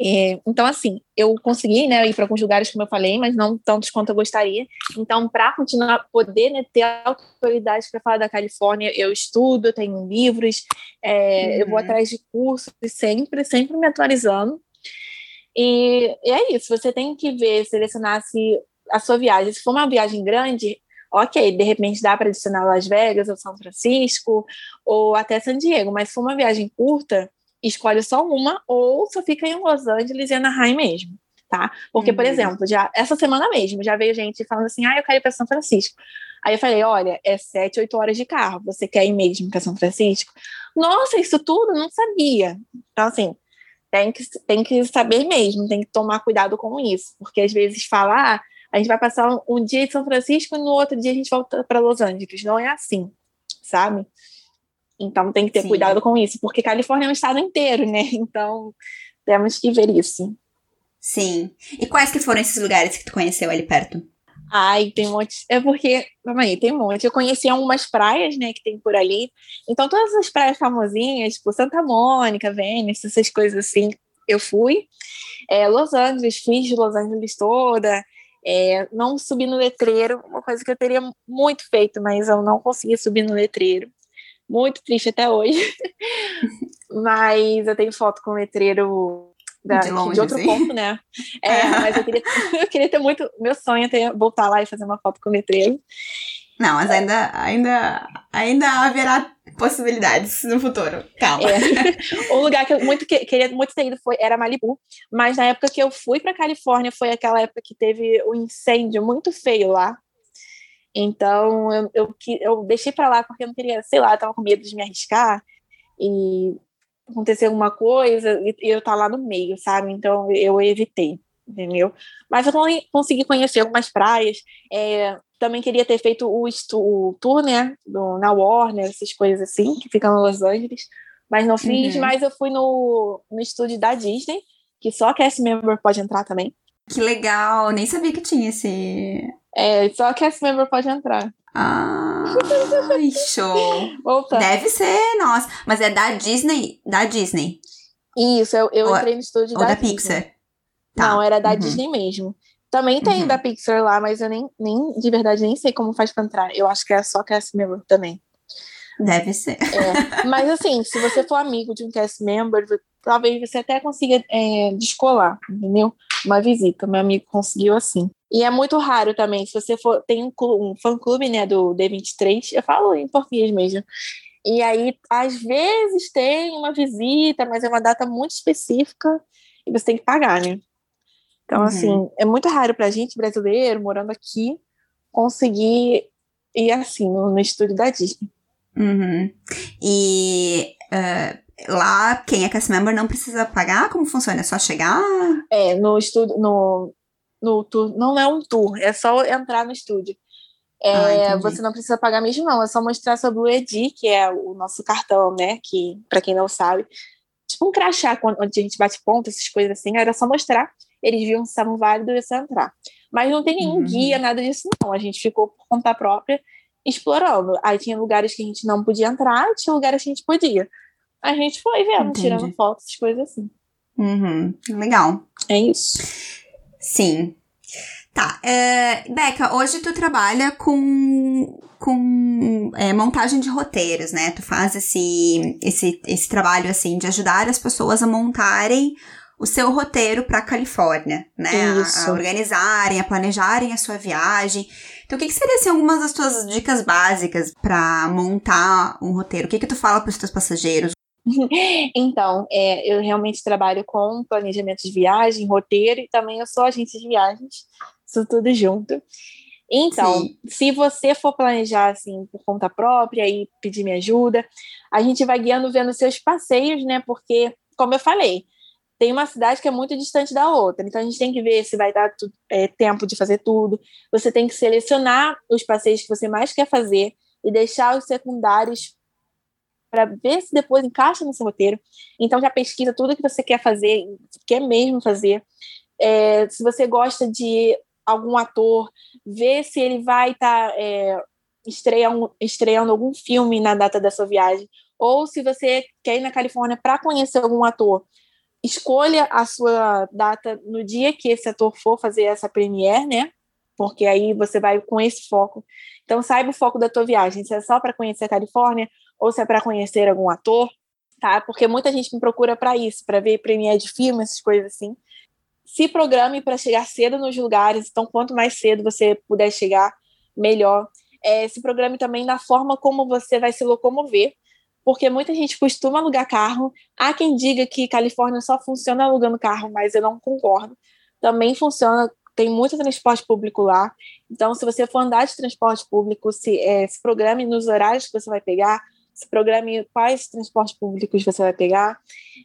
Speaker 2: É, então, assim, eu consegui né, ir para alguns lugares, como eu falei, mas não tantos quanto eu gostaria. Então, para continuar, poder né, ter autoridade para falar da Califórnia, eu estudo, eu tenho livros, é, uhum. eu vou uhum. atrás de cursos, sempre, sempre me atualizando. E, e, é isso, você tem que ver, selecionar se a sua viagem, se for uma viagem grande, ok, de repente dá para adicionar Las Vegas ou São Francisco ou até San Diego, mas se for uma viagem curta, escolhe só uma ou só fica em Los Angeles e Anaheim mesmo, tá? Porque, uhum. por exemplo, já essa semana mesmo já veio gente falando assim, ah, eu quero ir para São Francisco. Aí eu falei, olha, é sete, oito horas de carro, você quer ir mesmo para São Francisco? Nossa, isso tudo? Não sabia. Então, assim, tem que, tem que saber mesmo, tem que tomar cuidado com isso, porque às vezes falar, ah, a gente vai passar um dia em São Francisco e no outro dia a gente volta para Los Angeles. Não é assim, sabe? Então tem que ter Sim. cuidado com isso, porque Califórnia é um estado inteiro, né? Então temos que ver isso.
Speaker 1: Sim. E quais que foram esses lugares que tu conheceu ali perto?
Speaker 2: Ai, tem um monte. É porque, calma aí, tem um monte. Eu conheci algumas praias, né, que tem por ali. Então, todas as praias famosinhas, tipo Santa Mônica, Vênice, essas coisas assim, eu fui. É, Los Angeles, fiz Los Angeles toda. É, não subi no letreiro, uma coisa que eu teria muito feito, mas eu não consegui subir no letreiro muito triste até hoje. mas eu tenho foto com o letreiro da, de, longe, de outro assim. ponto, né? É, é, mas eu queria, eu queria ter muito. Meu sonho é ter, voltar lá e fazer uma foto com o letreiro.
Speaker 1: Não, mas ainda, ainda, ainda haverá possibilidades no futuro. Calma. É.
Speaker 2: o lugar que eu muito que, queria muito ter ido foi, era Malibu, mas na época que eu fui para Califórnia foi aquela época que teve um incêndio muito feio lá. Então eu, eu, eu deixei para lá porque eu não queria, sei lá, tava com medo de me arriscar e acontecer alguma coisa e, eu estar tá lá no meio, sabe? Então eu evitei, entendeu? Mas eu consegui conhecer algumas praias. É, também queria ter feito o, o tour, né? Do, na Warner, essas coisas assim, que ficam em Los Angeles. Mas não fiz, uhum. mas eu fui no, no estúdio da Disney, que só cast member pode entrar também.
Speaker 1: Que legal, nem sabia que tinha esse,
Speaker 2: é, só esse member pode entrar.
Speaker 1: Ah, show. Voltando. Deve ser, nossa. Mas é da Disney? Da Disney.
Speaker 2: Isso, eu, eu ou, entrei no estúdio
Speaker 1: ou
Speaker 2: da,
Speaker 1: da
Speaker 2: Disney.
Speaker 1: Pixar.
Speaker 2: Tá. Não, era da uhum. Disney mesmo. Também tem uhum. da Pixar lá, mas eu nem, nem, de verdade, nem sei como faz pra entrar. Eu acho que é só cast member também.
Speaker 1: Deve ser.
Speaker 2: É. Mas assim, se você for amigo de um cast member, talvez você até consiga é, descolar, entendeu? Uma visita. Meu amigo conseguiu assim. E é muito raro também, se você for, tem um, um fã-clube, né, do D23, eu falo em português mesmo, e aí, às vezes tem uma visita, mas é uma data muito específica e você tem que pagar, né? Então, uhum. assim, é muito raro pra gente, brasileiro, morando aqui, conseguir ir assim, no, no estúdio da Disney.
Speaker 1: Uhum. E uh, lá, quem é cast member não precisa pagar? Como funciona? É só chegar?
Speaker 2: É, no estúdio, no, no tour. Não é um tour, é só entrar no estúdio. É, ah, você não precisa pagar mesmo, não. É só mostrar seu Blue ID, que é o nosso cartão, né? Que, para quem não sabe, tipo um crachá, onde a gente bate ponto, essas coisas assim. Era só mostrar. Eles viam se estavam válidos e você entrar. Mas não tem nenhum uhum. guia, nada disso, não. A gente ficou por conta própria explorando. Aí tinha lugares que a gente não podia entrar, tinha lugares que a gente podia. A gente foi vendo, Entendi. tirando fotos, coisas assim.
Speaker 1: Uhum. Legal.
Speaker 2: É isso.
Speaker 1: Sim. Tá. É, Beca, hoje tu trabalha com, com é, montagem de roteiros, né? Tu faz esse, esse, esse trabalho, assim, de ajudar as pessoas a montarem o seu roteiro para a Califórnia, né? A, a, organizarem, a planejarem a sua viagem. Então, o que, que seriam assim, algumas das tuas dicas básicas para montar um roteiro? O que, que tu fala para os teus passageiros?
Speaker 2: então, é, eu realmente trabalho com planejamento de viagem, roteiro e também eu sou agente de viagens, isso tudo junto. Então, Sim. se você for planejar assim por conta própria e pedir minha ajuda, a gente vai guiando vendo seus passeios, né? Porque, como eu falei, tem uma cidade que é muito distante da outra, então a gente tem que ver se vai dar tu, é, tempo de fazer tudo. Você tem que selecionar os passeios que você mais quer fazer e deixar os secundários para ver se depois encaixa no seu roteiro. Então já pesquisa tudo que você quer fazer, quer mesmo fazer. É, se você gosta de algum ator, vê se ele vai estar tá, é, estreando, estreando algum filme na data da sua viagem, ou se você quer ir na Califórnia para conhecer algum ator, escolha a sua data no dia que esse ator for fazer essa premiere, né? Porque aí você vai com esse foco. Então saiba o foco da tua viagem, se é só para conhecer a Califórnia ou se é para conhecer algum ator, tá? Porque muita gente me procura para isso, para ver premiere de filme, essas coisas assim. Se programe para chegar cedo nos lugares, então quanto mais cedo você puder chegar, melhor. É, se programe também na forma como você vai se locomover, porque muita gente costuma alugar carro. Há quem diga que Califórnia só funciona alugando carro, mas eu não concordo. Também funciona, tem muito transporte público lá. Então, se você for andar de transporte público, se, é, se programe nos horários que você vai pegar, se programe quais transportes públicos você vai pegar,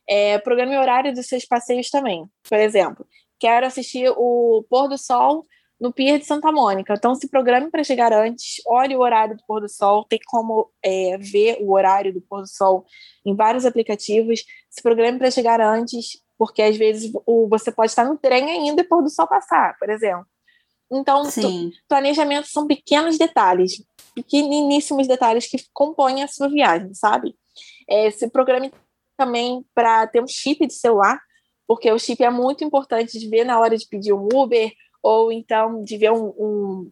Speaker 2: é, programe o horário dos seus passeios também. Por exemplo, quero assistir o pôr do sol no Pier de Santa Mônica. Então, se programe para chegar antes, olhe o horário do pôr do sol, tem como é, ver o horário do pôr do sol em vários aplicativos. Se programe para chegar antes, porque às vezes o, você pode estar no trem ainda e o pôr do sol passar, por exemplo. Então, planejamento são pequenos detalhes, pequeníssimos detalhes que compõem a sua viagem, sabe? É, se programe também para ter um chip de celular, porque o chip é muito importante de ver na hora de pedir um Uber ou então de ver um, um,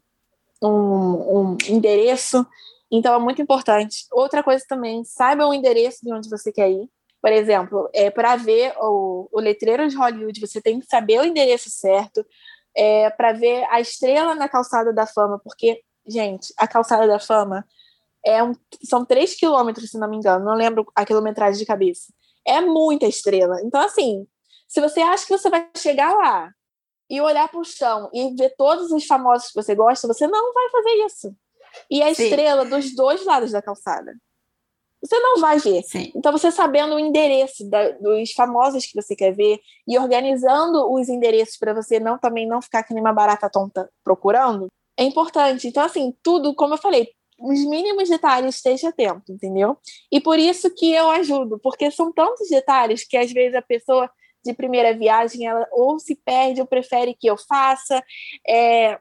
Speaker 2: um, um endereço. Então é muito importante. Outra coisa também, saiba o endereço de onde você quer ir. Por exemplo, é, para ver o, o letreiro de Hollywood, você tem que saber o endereço certo. É, para ver a estrela na calçada da fama, porque, gente, a calçada da fama é um, são três quilômetros, se não me engano, não lembro a quilometragem de cabeça. É muita estrela. Então, assim, se você acha que você vai chegar lá e olhar para o chão e ver todos os famosos que você gosta, você não vai fazer isso. E a Sim. estrela dos dois lados da calçada. Você não vai ver. Sim. Então, você sabendo o endereço da, dos famosos que você quer ver e organizando os endereços para você não também não ficar que nem uma barata tonta procurando, é importante. Então, assim, tudo, como eu falei, os mínimos detalhes esteja atento, entendeu? E por isso que eu ajudo, porque são tantos detalhes que às vezes a pessoa de primeira viagem, ela ou se perde ou prefere que eu faça, é,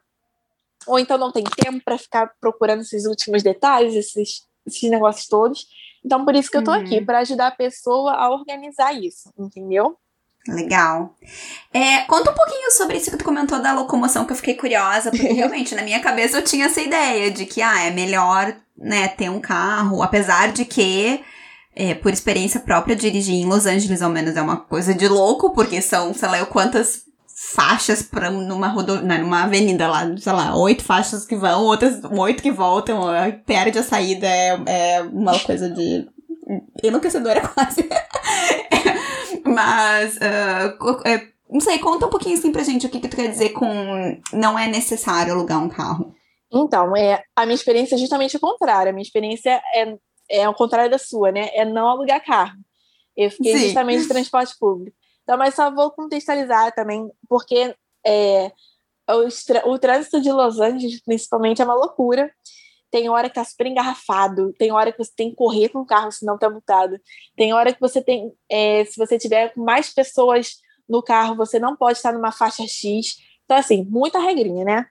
Speaker 2: ou então não tem tempo para ficar procurando esses últimos detalhes, esses, esses negócios todos. Então, por isso que eu estou uhum. aqui, para ajudar a pessoa a organizar isso, entendeu?
Speaker 1: Legal. É, conta um pouquinho sobre isso que tu comentou da locomoção, que eu fiquei curiosa, porque realmente na minha cabeça eu tinha essa ideia de que ah, é melhor né, ter um carro, apesar de que é, por experiência própria, dirigir em Los Angeles, ao menos, é uma coisa de louco, porque são, sei lá, quantas faixas para numa rodo, né, numa avenida lá, sei lá, oito faixas que vão, outras oito que voltam, perde a saída, é, é uma coisa de enlouquecedora quase. Mas, uh, é, não sei, conta um pouquinho assim pra gente o que, que tu quer dizer com não é necessário alugar um carro.
Speaker 2: Então, é, a minha experiência é justamente o contrário. A minha experiência é é ao contrário da sua, né? É não alugar carro. Eu fiquei Sim. justamente de transporte público. Então, mas só vou contextualizar também, porque é, o, o trânsito de Los Angeles, principalmente, é uma loucura. Tem hora que tá super engarrafado, tem hora que você tem que correr com o carro, senão tá multado. Tem hora que você tem, é, se você tiver mais pessoas no carro, você não pode estar numa faixa X. Então, assim, muita regrinha, né?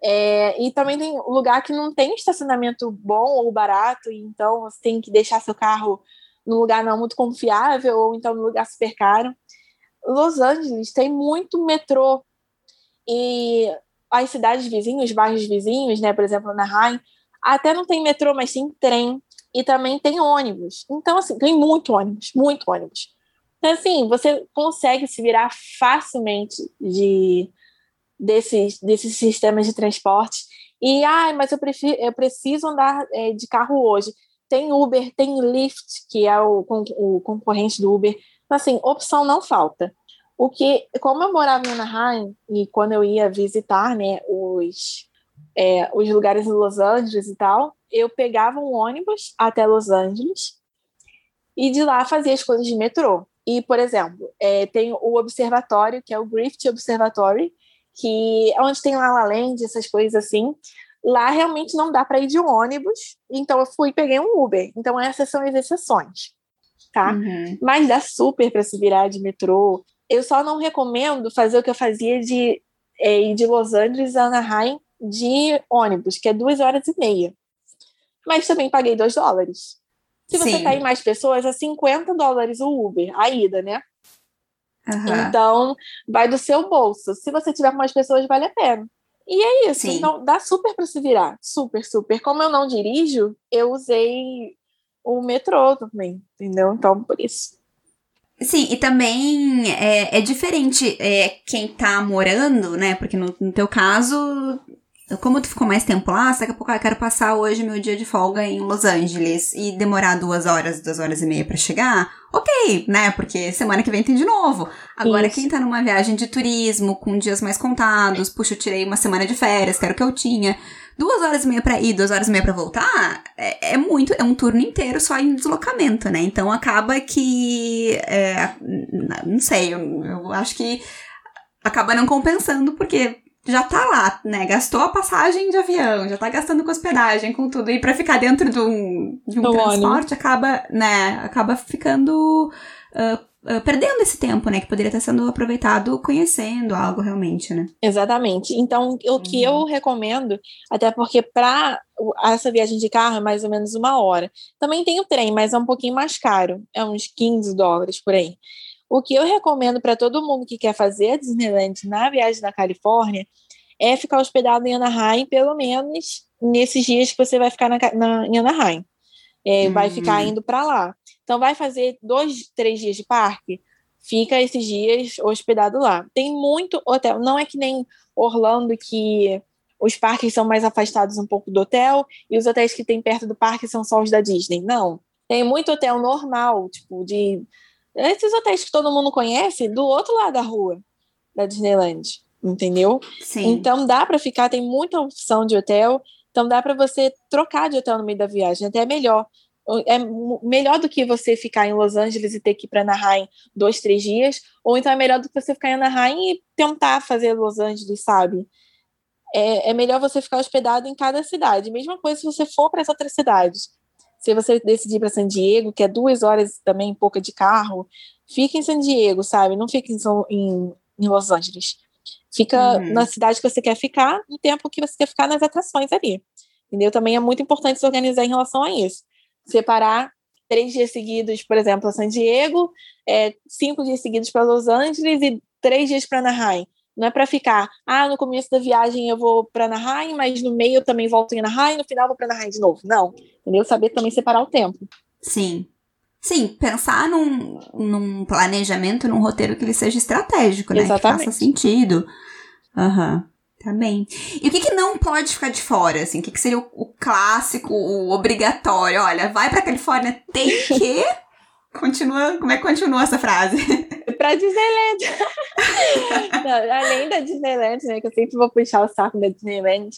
Speaker 2: É, e também tem lugar que não tem estacionamento bom ou barato, então você tem que deixar seu carro num lugar não muito confiável ou então num lugar super caro. Los Angeles tem muito metrô e as cidades vizinhas, os bairros vizinhos, né, por exemplo, na Anaheim, até não tem metrô, mas tem trem e também tem ônibus. Então, assim, tem muito ônibus, muito ônibus. Então, assim, você consegue se virar facilmente de desses, desses sistemas de transporte. E, ah, mas eu, prefiro, eu preciso andar é, de carro hoje. Tem Uber, tem Lyft, que é o, o concorrente do Uber. Então, assim, opção não falta. O que, como eu morava em Anaheim, e quando eu ia visitar né, os, é, os lugares em Los Angeles e tal, eu pegava um ônibus até Los Angeles e de lá fazia as coisas de metrô. E, por exemplo, é, tem o observatório, que é o Griffith Observatory, que onde tem La La Land, essas coisas assim, lá realmente não dá para ir de um ônibus, então eu fui e peguei um Uber. Então essas são as exceções, tá? Uhum. Mas dá super para se virar de metrô. Eu só não recomendo fazer o que eu fazia de é, ir de Los Angeles a Anaheim de ônibus, que é duas horas e meia. mas também paguei 2 dólares. Se você Sim. tá em mais pessoas, é 50 dólares o Uber, a ida, né? Uhum. Então, vai do seu bolso. Se você tiver com mais pessoas, vale a pena. E é isso. Sim. Então, dá super para se virar. Super, super. Como eu não dirijo, eu usei o metrô também, entendeu? Então, por isso.
Speaker 1: Sim, e também é, é diferente é, quem tá morando, né? Porque no, no teu caso, como tu ficou mais tempo lá, daqui a pouco eu quero passar hoje meu dia de folga em Los Angeles e demorar duas horas, duas horas e meia para chegar, ok, né? Porque semana que vem tem de novo. Agora, Isso. quem tá numa viagem de turismo, com dias mais contados, puxa, eu tirei uma semana de férias, quero que eu tinha. Duas horas e meia pra ir, duas horas e meia pra voltar, é, é muito, é um turno inteiro só em deslocamento, né? Então acaba que. É, não sei, eu, eu acho que acaba não compensando, porque já tá lá, né? Gastou a passagem de avião, já tá gastando com hospedagem, com tudo. E pra ficar dentro de um, de um transporte, acaba, né? Acaba ficando. Uh, Uh, perdendo esse tempo, né? Que poderia estar sendo aproveitado conhecendo algo realmente, né?
Speaker 2: Exatamente. Então, o que uhum. eu recomendo, até porque para essa viagem de carro é mais ou menos uma hora. Também tem o trem, mas é um pouquinho mais caro. É uns 15 dólares por aí. O que eu recomendo para todo mundo que quer fazer a Disneyland na viagem na Califórnia é ficar hospedado em Anaheim, pelo menos nesses dias que você vai ficar na, na em Anaheim. É. Vai ficar hum. indo para lá. Então, vai fazer dois, três dias de parque, fica esses dias hospedado lá. Tem muito hotel, não é que nem Orlando, que os parques são mais afastados um pouco do hotel e os hotéis que tem perto do parque são só os da Disney. Não. Tem muito hotel normal, tipo, de esses hotéis que todo mundo conhece, do outro lado da rua da Disneyland, entendeu? Sim. Então dá para ficar, tem muita opção de hotel, então dá para você trocar de hotel no meio da viagem, até é melhor. É melhor do que você ficar em Los Angeles e ter que ir para Anaheim dois, três dias, ou então é melhor do que você ficar em Anaheim e tentar fazer Los Angeles, sabe? É, é melhor você ficar hospedado em cada cidade. Mesma coisa se você for para as outras cidades. Se você decidir para San Diego, que é duas horas também, pouca de carro, fica em San Diego, sabe? Não fica em, em, em Los Angeles. Fica uhum. na cidade que você quer ficar, no tempo que você quer ficar nas atrações ali. Entendeu? Também é muito importante se organizar em relação a isso. Separar três dias seguidos, por exemplo, a San Diego, é, cinco dias seguidos para Los Angeles e três dias para Anaheim. Não é para ficar, ah, no começo da viagem eu vou para Anaheim, mas no meio eu também volto em Anaheim, no final eu vou para Anaheim de novo. Não, entendeu? Saber também separar o tempo.
Speaker 1: Sim. Sim, pensar num, num planejamento, num roteiro que ele seja estratégico, né? Exatamente. Que faça sentido. Aham. Uhum. Tá bem. E o que, que não pode ficar de fora, assim? O que, que seria o, o clássico, o obrigatório? Olha, vai pra Califórnia, tem que... Continua, como é que continua essa frase?
Speaker 2: Pra Disneyland. Não, além da Disneyland, né? Que eu sempre vou puxar o saco da Disneyland.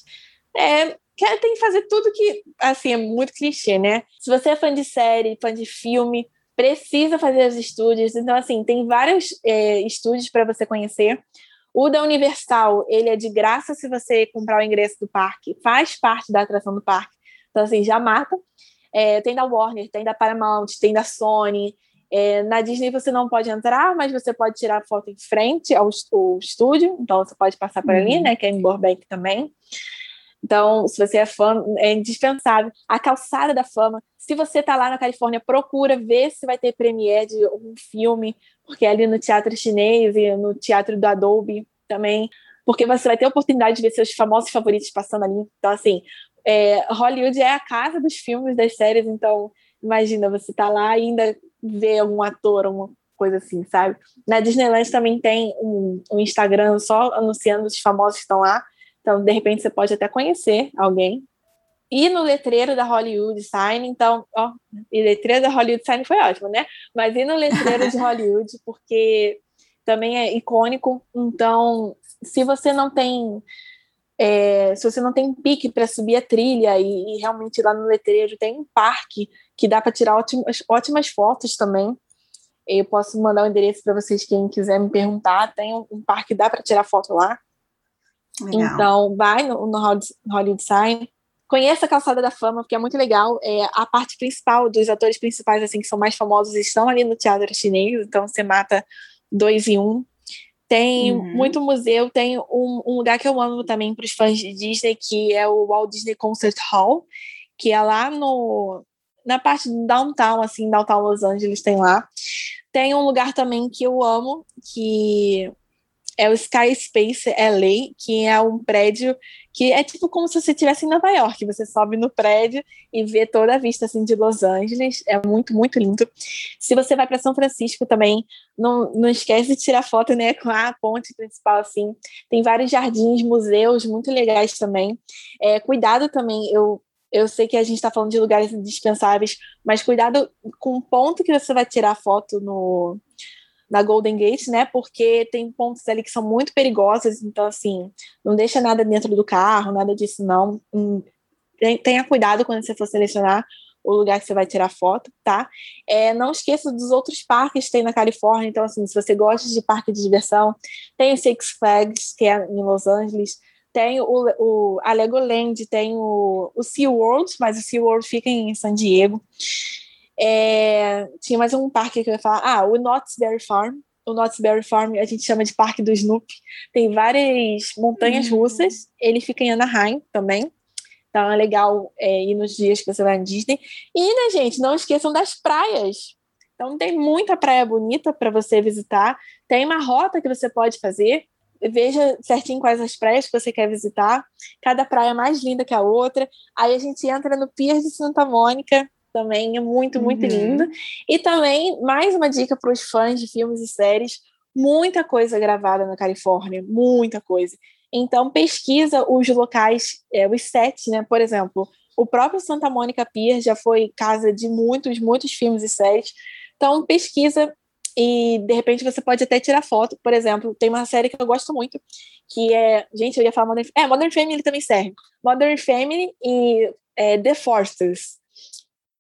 Speaker 2: É, que tem que fazer tudo que, assim, é muito clichê, né? Se você é fã de série, fã de filme, precisa fazer os estúdios. Então, assim, tem vários é, estúdios para você conhecer. O da Universal, ele é de graça se você comprar o ingresso do parque. Faz parte da atração do parque. Então, assim, já mata. É, tem da Warner, tem da Paramount, tem da Sony. É, na Disney você não pode entrar, mas você pode tirar foto em frente ao, ao estúdio, então você pode passar por uhum. ali, né? Que é em Burbank também. Então, se você é fã, é indispensável. A calçada da fama. Se você está lá na Califórnia, procura ver se vai ter premiere de algum filme, porque é ali no Teatro Chinês e no Teatro do Adobe também, porque você vai ter a oportunidade de ver seus famosos favoritos passando ali. Então, assim, é, Hollywood é a casa dos filmes, das séries, então imagina você tá lá ainda ver algum ator, uma coisa assim, sabe? Na Disneyland também tem um, um Instagram só anunciando os famosos que estão lá, então de repente você pode até conhecer alguém. E no letreiro da Hollywood Sign, então, ó, e letreiro da Hollywood Sign foi ótimo, né? Mas e no letreiro de Hollywood, porque também é icônico, então se você não tem é, se você não tem pique para subir a trilha e, e, realmente lá no letreiro tem um parque que dá para tirar ótimas, ótimas fotos também. Eu posso mandar o um endereço para vocês, quem quiser me perguntar. Tem um, um parque que dá para tirar foto lá. Legal. Então, vai no, no Hollywood Sign. Conheça a Calçada da Fama, porque é muito legal. É, a parte principal dos atores principais, assim, que são mais famosos, estão ali no teatro chinês. Então, você mata dois em um. Tem uhum. muito museu, tem um, um, lugar que eu amo também para os fãs de Disney, que é o Walt Disney Concert Hall, que é lá no na parte do downtown, assim, downtown Los Angeles tem lá. Tem um lugar também que eu amo, que é o Sky Space LA, que é um prédio que é tipo como se você estivesse em Nova York. Você sobe no prédio e vê toda a vista assim de Los Angeles. É muito, muito lindo. Se você vai para São Francisco também, não, não esquece de tirar foto né, com a ponte principal. assim. Tem vários jardins, museus muito legais também. É, cuidado também, eu eu sei que a gente está falando de lugares indispensáveis, mas cuidado com o ponto que você vai tirar foto no, na Golden Gate, né? Porque tem pontos ali que são muito perigosos, então assim, não deixa nada dentro do carro, nada disso não. Hum, tenha cuidado quando você for selecionar o lugar que você vai tirar foto, tá? É, não esqueça dos outros parques que tem na Califórnia, então assim, se você gosta de parque de diversão, tem o Six Flags, que é em Los Angeles, tem o, o a Legoland, tem o, o SeaWorld, mas o SeaWorld fica em San Diego. É, tinha mais um parque que eu ia falar. Ah, o Knott's Berry Farm. O Knott's Berry Farm a gente chama de Parque do Snoopy. Tem várias montanhas uhum. russas. Ele fica em Anaheim também. Então é legal é, ir nos dias que você vai na Disney. E, né, gente, não esqueçam das praias. Então tem muita praia bonita para você visitar. Tem uma rota que você pode fazer. Veja certinho quais as praias que você quer visitar. Cada praia é mais linda que a outra. Aí a gente entra no Pier de Santa Mônica, também é muito, muito uhum. lindo. E também, mais uma dica para os fãs de filmes e séries: muita coisa gravada na Califórnia, muita coisa. Então, pesquisa os locais, é, os sets, né? Por exemplo, o próprio Santa Mônica Pier já foi casa de muitos, muitos filmes e séries. Então, pesquisa e de repente você pode até tirar foto. Por exemplo, tem uma série que eu gosto muito, que é. Gente, eu ia falar Modern, é, Modern Family também serve. Modern Family e é, The Forsters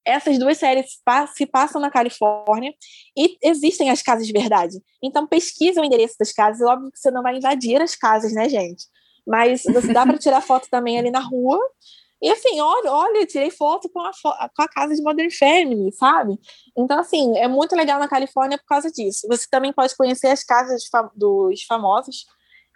Speaker 2: essas duas séries se passam na Califórnia e existem as casas de verdade. Então pesquisa o endereço das casas. Óbvio que você não vai invadir as casas, né, gente? Mas você dá para tirar foto também ali na rua. E assim, olha, olha, tirei foto com a, com a casa de Modern Family, sabe? Então, assim, é muito legal na Califórnia por causa disso. Você também pode conhecer as casas dos famosos.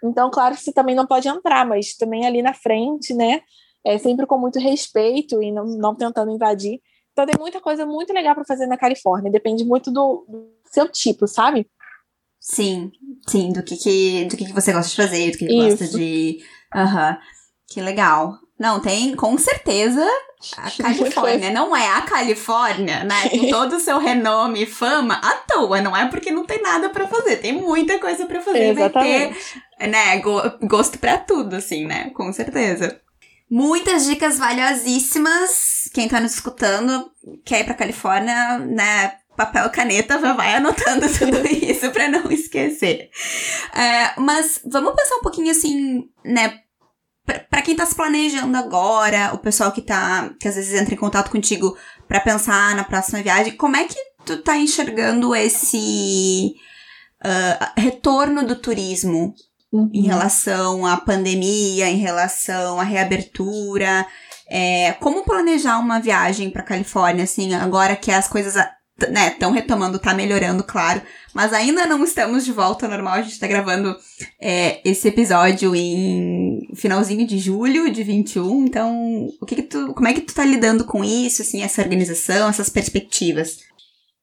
Speaker 2: Então, claro que você também não pode entrar, mas também ali na frente, né? É sempre com muito respeito e não, não tentando invadir. Então tem muita coisa muito legal para fazer na Califórnia. Depende muito do, do, seu tipo, sabe?
Speaker 1: Sim, sim, do que, que, do que, que você gosta de fazer, do que, que gosta de. Aham. Uhum. Que legal. Não, tem, com certeza, a Califórnia. Não é a Califórnia, né? Com todo o seu renome e fama, à toa. Não é porque não tem nada para fazer. Tem muita coisa para fazer. Exatamente. Vai ter, né, gosto para tudo, assim, né? Com certeza. Muitas dicas valiosíssimas. Quem tá nos escutando quer ir pra Califórnia, né? Papel, caneta, vai anotando tudo isso para não esquecer. É, mas vamos pensar um pouquinho assim, né? para quem tá se planejando agora, o pessoal que tá, que às vezes entra em contato contigo para pensar na próxima viagem, como é que tu tá enxergando esse uh, retorno do turismo uhum. em relação à pandemia, em relação à reabertura. É, como planejar uma viagem para Califórnia, assim, agora que as coisas estão né, retomando, tá melhorando, claro, mas ainda não estamos de volta ao normal. A gente tá gravando é, esse episódio em finalzinho de julho de 21. Então, o que, que tu, como é que tu tá lidando com isso, assim, essa organização, essas perspectivas?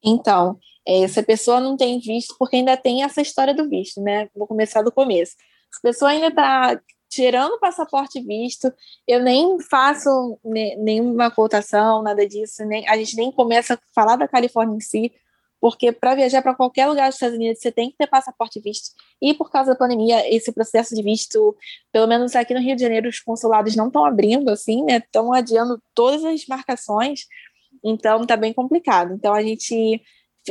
Speaker 2: Então, é, se a pessoa não tem visto, porque ainda tem essa história do visto, né? Vou começar do começo. Se a pessoa ainda está tirando passaporte visto, eu nem faço nenhuma cotação, nada disso, nem, a gente nem começa a falar da Califórnia em si, porque para viajar para qualquer lugar dos Estados Unidos você tem que ter passaporte visto. E por causa da pandemia, esse processo de visto, pelo menos aqui no Rio de Janeiro, os consulados não estão abrindo, assim, né? Estão adiando todas as marcações, então tá bem complicado. Então a gente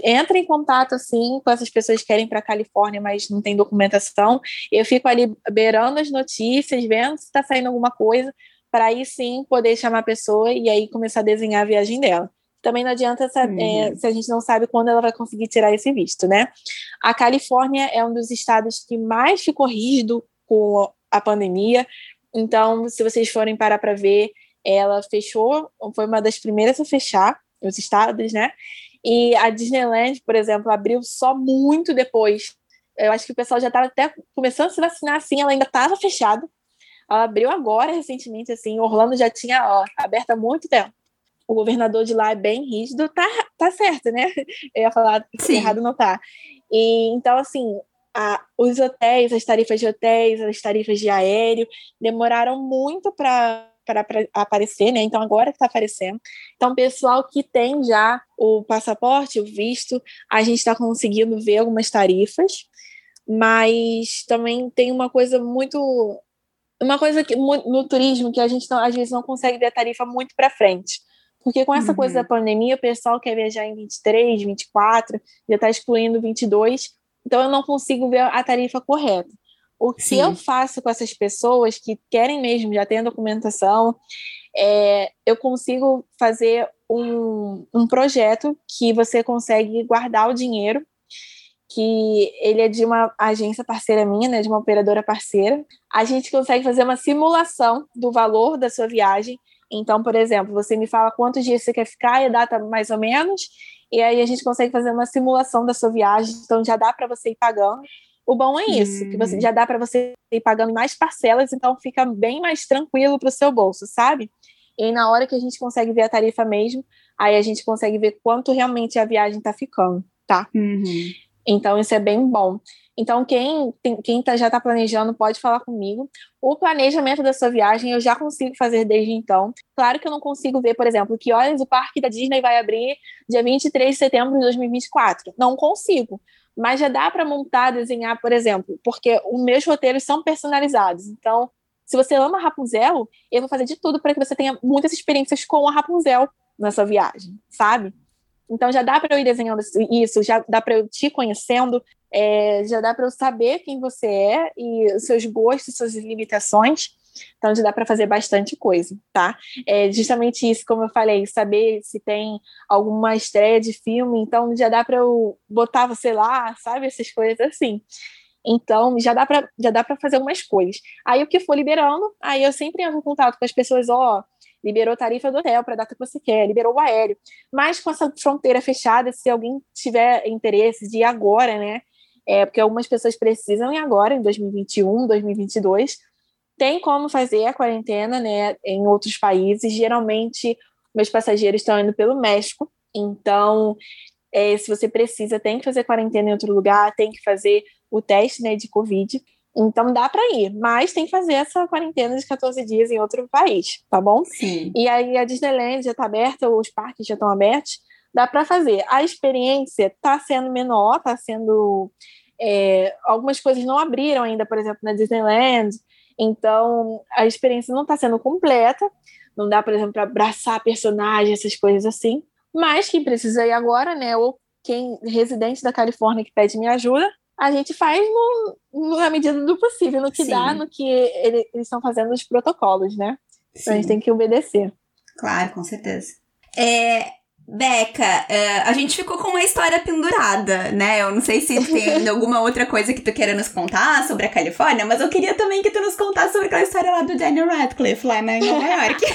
Speaker 2: entra em contato assim com essas pessoas que querem para a Califórnia, mas não tem documentação. Eu fico ali beirando as notícias, vendo se está saindo alguma coisa, para aí sim poder chamar a pessoa e aí começar a desenhar a viagem dela. Também não adianta saber, é, uhum. se a gente não sabe quando ela vai conseguir tirar esse visto, né? A Califórnia é um dos estados que mais ficou rígido com a pandemia. Então, se vocês forem parar para ver, ela fechou, foi uma das primeiras a fechar os estados, né? E a Disneyland, por exemplo, abriu só muito depois. Eu acho que o pessoal já estava até começando a se vacinar assim, ela ainda estava fechada. Ela abriu agora, recentemente, assim, Orlando já tinha ó, aberto há muito tempo. O governador de lá é bem rígido, tá, tá certo, né? Eu ia falar Sim. errado, não tá. E, então, assim, a, os hotéis, as tarifas de hotéis, as tarifas de aéreo, demoraram muito para para aparecer, né? Então agora que está aparecendo. Então, pessoal que tem já o passaporte, o visto, a gente está conseguindo ver algumas tarifas, mas também tem uma coisa muito. Uma coisa que no turismo que a gente não, às vezes não consegue ver a tarifa muito para frente. Porque com essa uhum. coisa da pandemia, o pessoal quer viajar em 23, 24, já está excluindo 22, então eu não consigo ver a tarifa correta. O que Sim. eu faço com essas pessoas que querem mesmo, já tem a documentação, é, eu consigo fazer um, um projeto que você consegue guardar o dinheiro, que ele é de uma agência parceira minha, né, de uma operadora parceira. A gente consegue fazer uma simulação do valor da sua viagem. Então, por exemplo, você me fala quantos dias você quer ficar e a data mais ou menos, e aí a gente consegue fazer uma simulação da sua viagem. Então, já dá para você ir pagando. O bom é isso, hum. que você hum. já dá para você ir pagando mais parcelas, então fica bem mais tranquilo para o seu bolso, sabe? E na hora que a gente consegue ver a tarifa mesmo, aí a gente consegue ver quanto realmente a viagem está ficando, tá?
Speaker 1: Uhum.
Speaker 2: Então isso é bem bom. Então quem, tem, quem tá, já está planejando pode falar comigo. O planejamento da sua viagem eu já consigo fazer desde então. Claro que eu não consigo ver, por exemplo, que horas o parque da Disney vai abrir dia 23 de setembro de 2024. Não consigo mas já dá para montar, desenhar, por exemplo, porque os meus roteiros são personalizados. Então, se você ama Rapunzel, eu vou fazer de tudo para que você tenha muitas experiências com a Rapunzel na sua viagem, sabe? Então já dá para eu ir desenhando isso, já dá para eu te conhecendo, é, já dá para eu saber quem você é e seus gostos, suas limitações. Então já dá para fazer bastante coisa, tá? É justamente isso, como eu falei, saber se tem alguma estreia de filme, então já dá para eu botar você lá, sabe? Essas coisas assim. Então, já dá para já dá para fazer algumas coisas. Aí o que for liberando, aí eu sempre entro em contato com as pessoas, ó, liberou tarifa do hotel para a data que você quer, liberou o aéreo. Mas com essa fronteira fechada, se alguém tiver interesse de ir agora, né? É, porque algumas pessoas precisam ir agora, em 2021, 2022, tem como fazer a quarentena, né, em outros países. Geralmente, meus passageiros estão indo pelo México, então, é, se você precisa, tem que fazer quarentena em outro lugar, tem que fazer o teste, né, de Covid. Então dá para ir, mas tem que fazer essa quarentena de 14 dias em outro país, tá bom?
Speaker 1: Sim.
Speaker 2: E aí a Disneyland já está aberta, os parques já estão abertos, dá para fazer. A experiência está sendo menor, está sendo é, algumas coisas não abriram ainda, por exemplo, na Disneyland, então, a experiência não está sendo completa. Não dá, por exemplo, para abraçar personagem, essas coisas assim. Mas quem precisa ir agora, né? Ou quem residente da Califórnia que pede minha ajuda, a gente faz no, na medida do possível, no que Sim. dá, no que ele, eles estão fazendo os protocolos, né? Então a gente tem que obedecer.
Speaker 1: Claro, com certeza. É, Beca, uh, a gente ficou com uma história pendurada, né? Eu não sei se tem alguma outra coisa que tu queira nos contar sobre a Califórnia, mas eu queria também que tu nos contasse sobre aquela história lá do Daniel Radcliffe, lá em Nova York.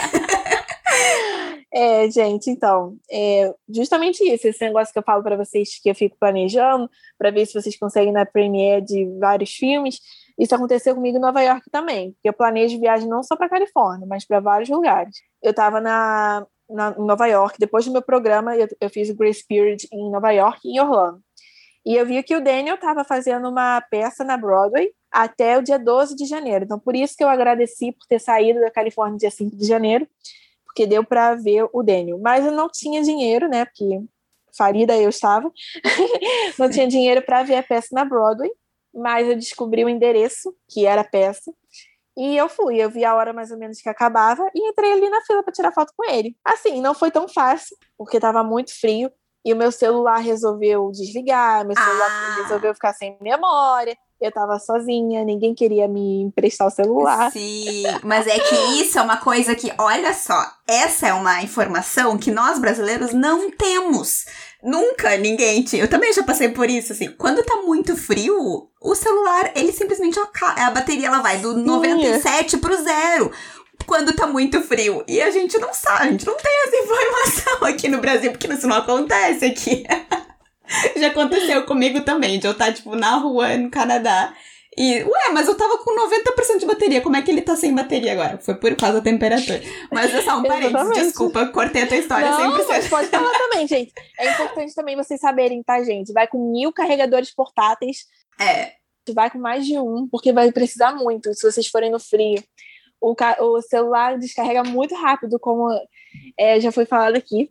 Speaker 2: é, gente, então, é justamente isso, esse negócio que eu falo para vocês que eu fico planejando, para ver se vocês conseguem na premiere de vários filmes. Isso aconteceu comigo em Nova York também, porque eu planejo viagem não só para Califórnia, mas para vários lugares. Eu estava na na, em Nova York. Depois do meu programa, eu, eu fiz o Grace Period em Nova York em Orlando. E eu vi que o Daniel estava fazendo uma peça na Broadway até o dia 12 de janeiro. Então, por isso que eu agradeci por ter saído da Califórnia dia 5 de janeiro, porque deu para ver o Daniel. Mas eu não tinha dinheiro, né? Porque farida eu estava. não tinha dinheiro para ver a peça na Broadway, mas eu descobri o endereço, que era a peça, e eu fui, eu vi a hora mais ou menos que acabava e entrei ali na fila para tirar foto com ele. Assim, não foi tão fácil, porque estava muito frio e o meu celular resolveu desligar, meu celular ah. resolveu ficar sem memória. Eu tava sozinha, ninguém queria me emprestar o celular.
Speaker 1: Sim, mas é que isso é uma coisa que, olha só, essa é uma informação que nós brasileiros não temos. Nunca ninguém tinha. Eu também já passei por isso, assim. Quando tá muito frio, o celular, ele simplesmente a bateria ela vai do Sim. 97 pro zero quando tá muito frio. E a gente não sabe, a gente não tem essa informação aqui no Brasil, porque isso não acontece aqui. Já aconteceu comigo também, de eu estar, tipo, na rua no Canadá E, ué, mas eu tava com 90% de bateria, como é que ele tá sem bateria agora? Foi por causa da temperatura. Mas é só um parênteses, desculpa, cortei a tua história
Speaker 2: Não,
Speaker 1: sempre.
Speaker 2: mas pode falar também, gente. É importante também vocês saberem, tá, gente? Vai com mil carregadores portáteis.
Speaker 1: É.
Speaker 2: Vai com mais de um, porque vai precisar muito se vocês forem no frio. O, o celular descarrega muito rápido, como é, já foi falado aqui.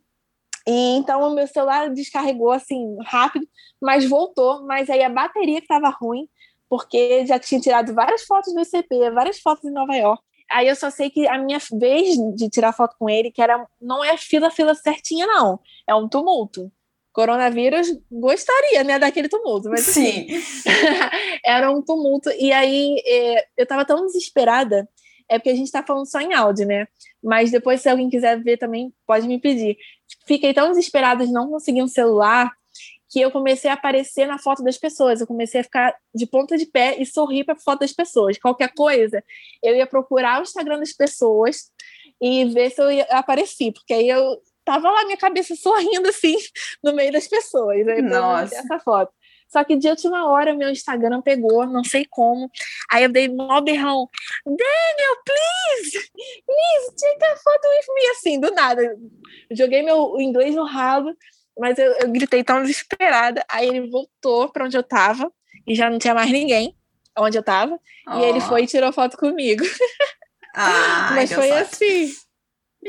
Speaker 2: E então o meu celular descarregou assim rápido, mas voltou. Mas aí a bateria que estava ruim, porque já tinha tirado várias fotos do ICP, várias fotos em Nova York. Aí eu só sei que a minha vez de tirar foto com ele, que era não é fila fila certinha não, é um tumulto. Coronavírus gostaria, né, daquele tumulto, mas
Speaker 1: sim,
Speaker 2: era um tumulto. E aí é, eu tava tão desesperada, é porque a gente tá falando só em áudio, né? Mas depois, se alguém quiser ver também, pode me pedir. Fiquei tão desesperada de não conseguir um celular que eu comecei a aparecer na foto das pessoas. Eu comecei a ficar de ponta de pé e sorrir para a foto das pessoas. Qualquer coisa, eu ia procurar o Instagram das pessoas e ver se eu ia aparecer, porque aí eu tava lá minha cabeça sorrindo assim no meio das pessoas. Aí
Speaker 1: Nossa.
Speaker 2: essa foto. Só que de última hora meu Instagram pegou, não sei como. Aí eu dei mó berrão. Daniel, please! Please, take a photo with me. Assim, do nada. Joguei meu inglês no ralo, mas eu, eu gritei tão desesperada. Aí ele voltou para onde eu tava e já não tinha mais ninguém onde eu tava. Oh. E ele foi e tirou foto comigo.
Speaker 1: Ah,
Speaker 2: mas foi
Speaker 1: sorte.
Speaker 2: assim.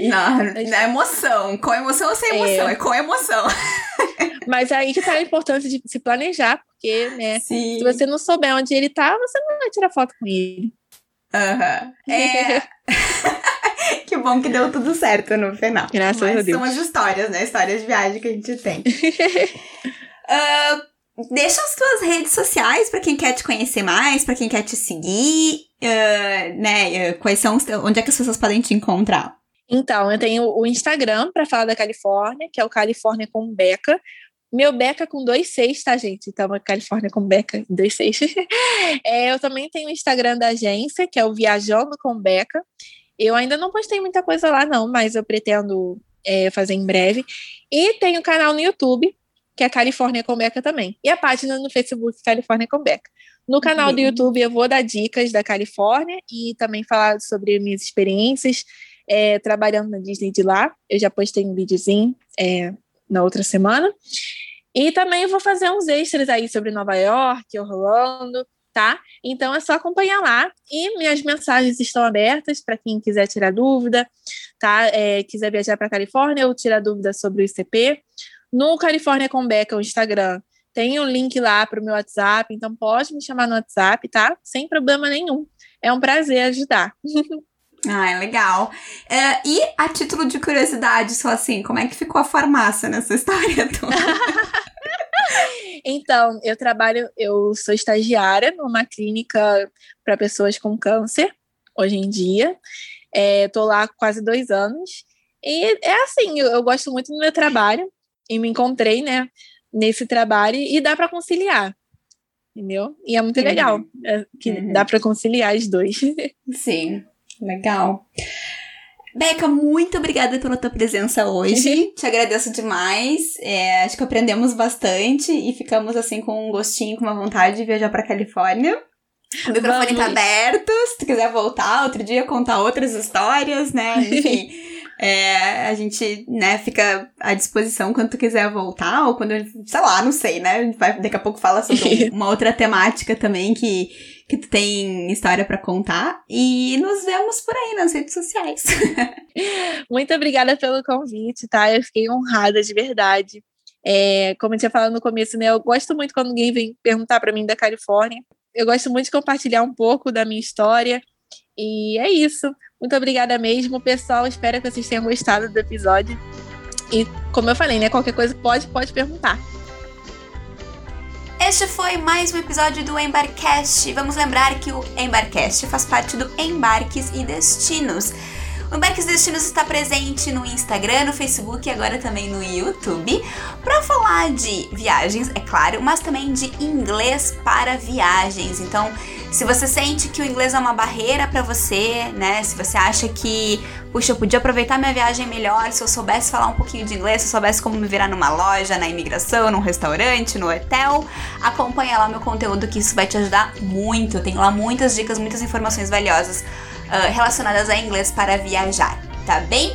Speaker 1: Não, na emoção. Com emoção ou sem emoção? É, é com emoção.
Speaker 2: Mas aí que tá a importância de se planejar, porque, né? Sim. Se você não souber onde ele tá, você não vai tirar foto com ele.
Speaker 1: Aham. Uhum. É. que bom que deu tudo certo no final.
Speaker 2: Graças Mas a Deus.
Speaker 1: São as histórias, né? Histórias de viagem que a gente tem. uh, deixa as tuas redes sociais para quem quer te conhecer mais, para quem quer te seguir, uh, né? Uh, quais são os, onde é que as pessoas podem te encontrar?
Speaker 2: Então, eu tenho o Instagram para falar da Califórnia, que é o Califórnia com Beca. Meu Beca com dois seis, tá, gente? Então, é Califórnia com Beca, dois seis. é, eu também tenho o Instagram da agência, que é o Viajando com Beca. Eu ainda não postei muita coisa lá, não, mas eu pretendo é, fazer em breve. E tem o canal no YouTube, que é Califórnia com Beca também. E a página no Facebook, Califórnia com Beca. No canal do YouTube eu vou dar dicas da Califórnia e também falar sobre minhas experiências é, trabalhando na Disney de lá. Eu já postei um videozinho é, na outra semana. E também vou fazer uns extras aí sobre Nova York, Orlando, tá? Então é só acompanhar lá. E minhas mensagens estão abertas para quem quiser tirar dúvida, tá? É, quiser viajar para Califórnia ou tirar dúvida sobre o ICP. No Califórnia com Beca, o Instagram, tem um link lá para o meu WhatsApp, então pode me chamar no WhatsApp, tá? Sem problema nenhum. É um prazer ajudar.
Speaker 1: Ah, é legal. É, e a título de curiosidade, só assim, como é que ficou a farmácia nessa história toda?
Speaker 2: então, eu trabalho, eu sou estagiária numa clínica para pessoas com câncer, hoje em dia. Estou lá há quase dois anos. E é assim, eu, eu gosto muito do meu trabalho e me encontrei, né, nesse trabalho e dá para conciliar entendeu? E é muito uhum. legal é, que uhum. dá para conciliar os dois.
Speaker 1: Sim. Legal. Beca, muito obrigada pela tua presença hoje. Te agradeço demais. É, acho que aprendemos bastante e ficamos assim com um gostinho, com uma vontade de viajar para Califórnia. O microfone tá Vamos. tá aberto, se tu quiser voltar outro dia contar outras histórias, né? Enfim. É, a gente, né, fica à disposição quando tu quiser voltar, ou quando, sei lá, não sei, né? A gente vai, daqui a pouco fala sobre uma outra temática também que, que tu tem história para contar. E nos vemos por aí nas redes sociais.
Speaker 2: Muito obrigada pelo convite, tá? Eu fiquei honrada de verdade. É, como eu tinha falado no começo, né? Eu gosto muito quando alguém vem perguntar para mim da Califórnia. Eu gosto muito de compartilhar um pouco da minha história. E é isso. Muito obrigada mesmo, pessoal. Espero que vocês tenham gostado do episódio. E como eu falei, né? Qualquer coisa pode, pode perguntar.
Speaker 1: Este foi mais um episódio do Embarcast. Vamos lembrar que o Embarcast faz parte do Embarques e Destinos. O Embarques e Destinos está presente no Instagram, no Facebook e agora também no YouTube para falar de viagens, é claro, mas também de inglês para viagens. Então, Se você sente que o inglês é uma barreira para você, né? Se você acha que, puxa, eu podia aproveitar minha viagem melhor se eu soubesse falar um pouquinho de inglês, se eu soubesse como me virar numa loja, na imigração, num restaurante, no hotel, acompanha lá meu conteúdo que isso vai te ajudar muito. Eu tenho lá muitas dicas, muitas informações valiosas uh, relacionadas a inglês para viajar, tá bem?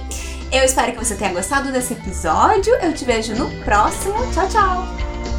Speaker 1: Eu espero que você tenha gostado desse episódio. Eu te vejo no próximo. Tchau, tchau!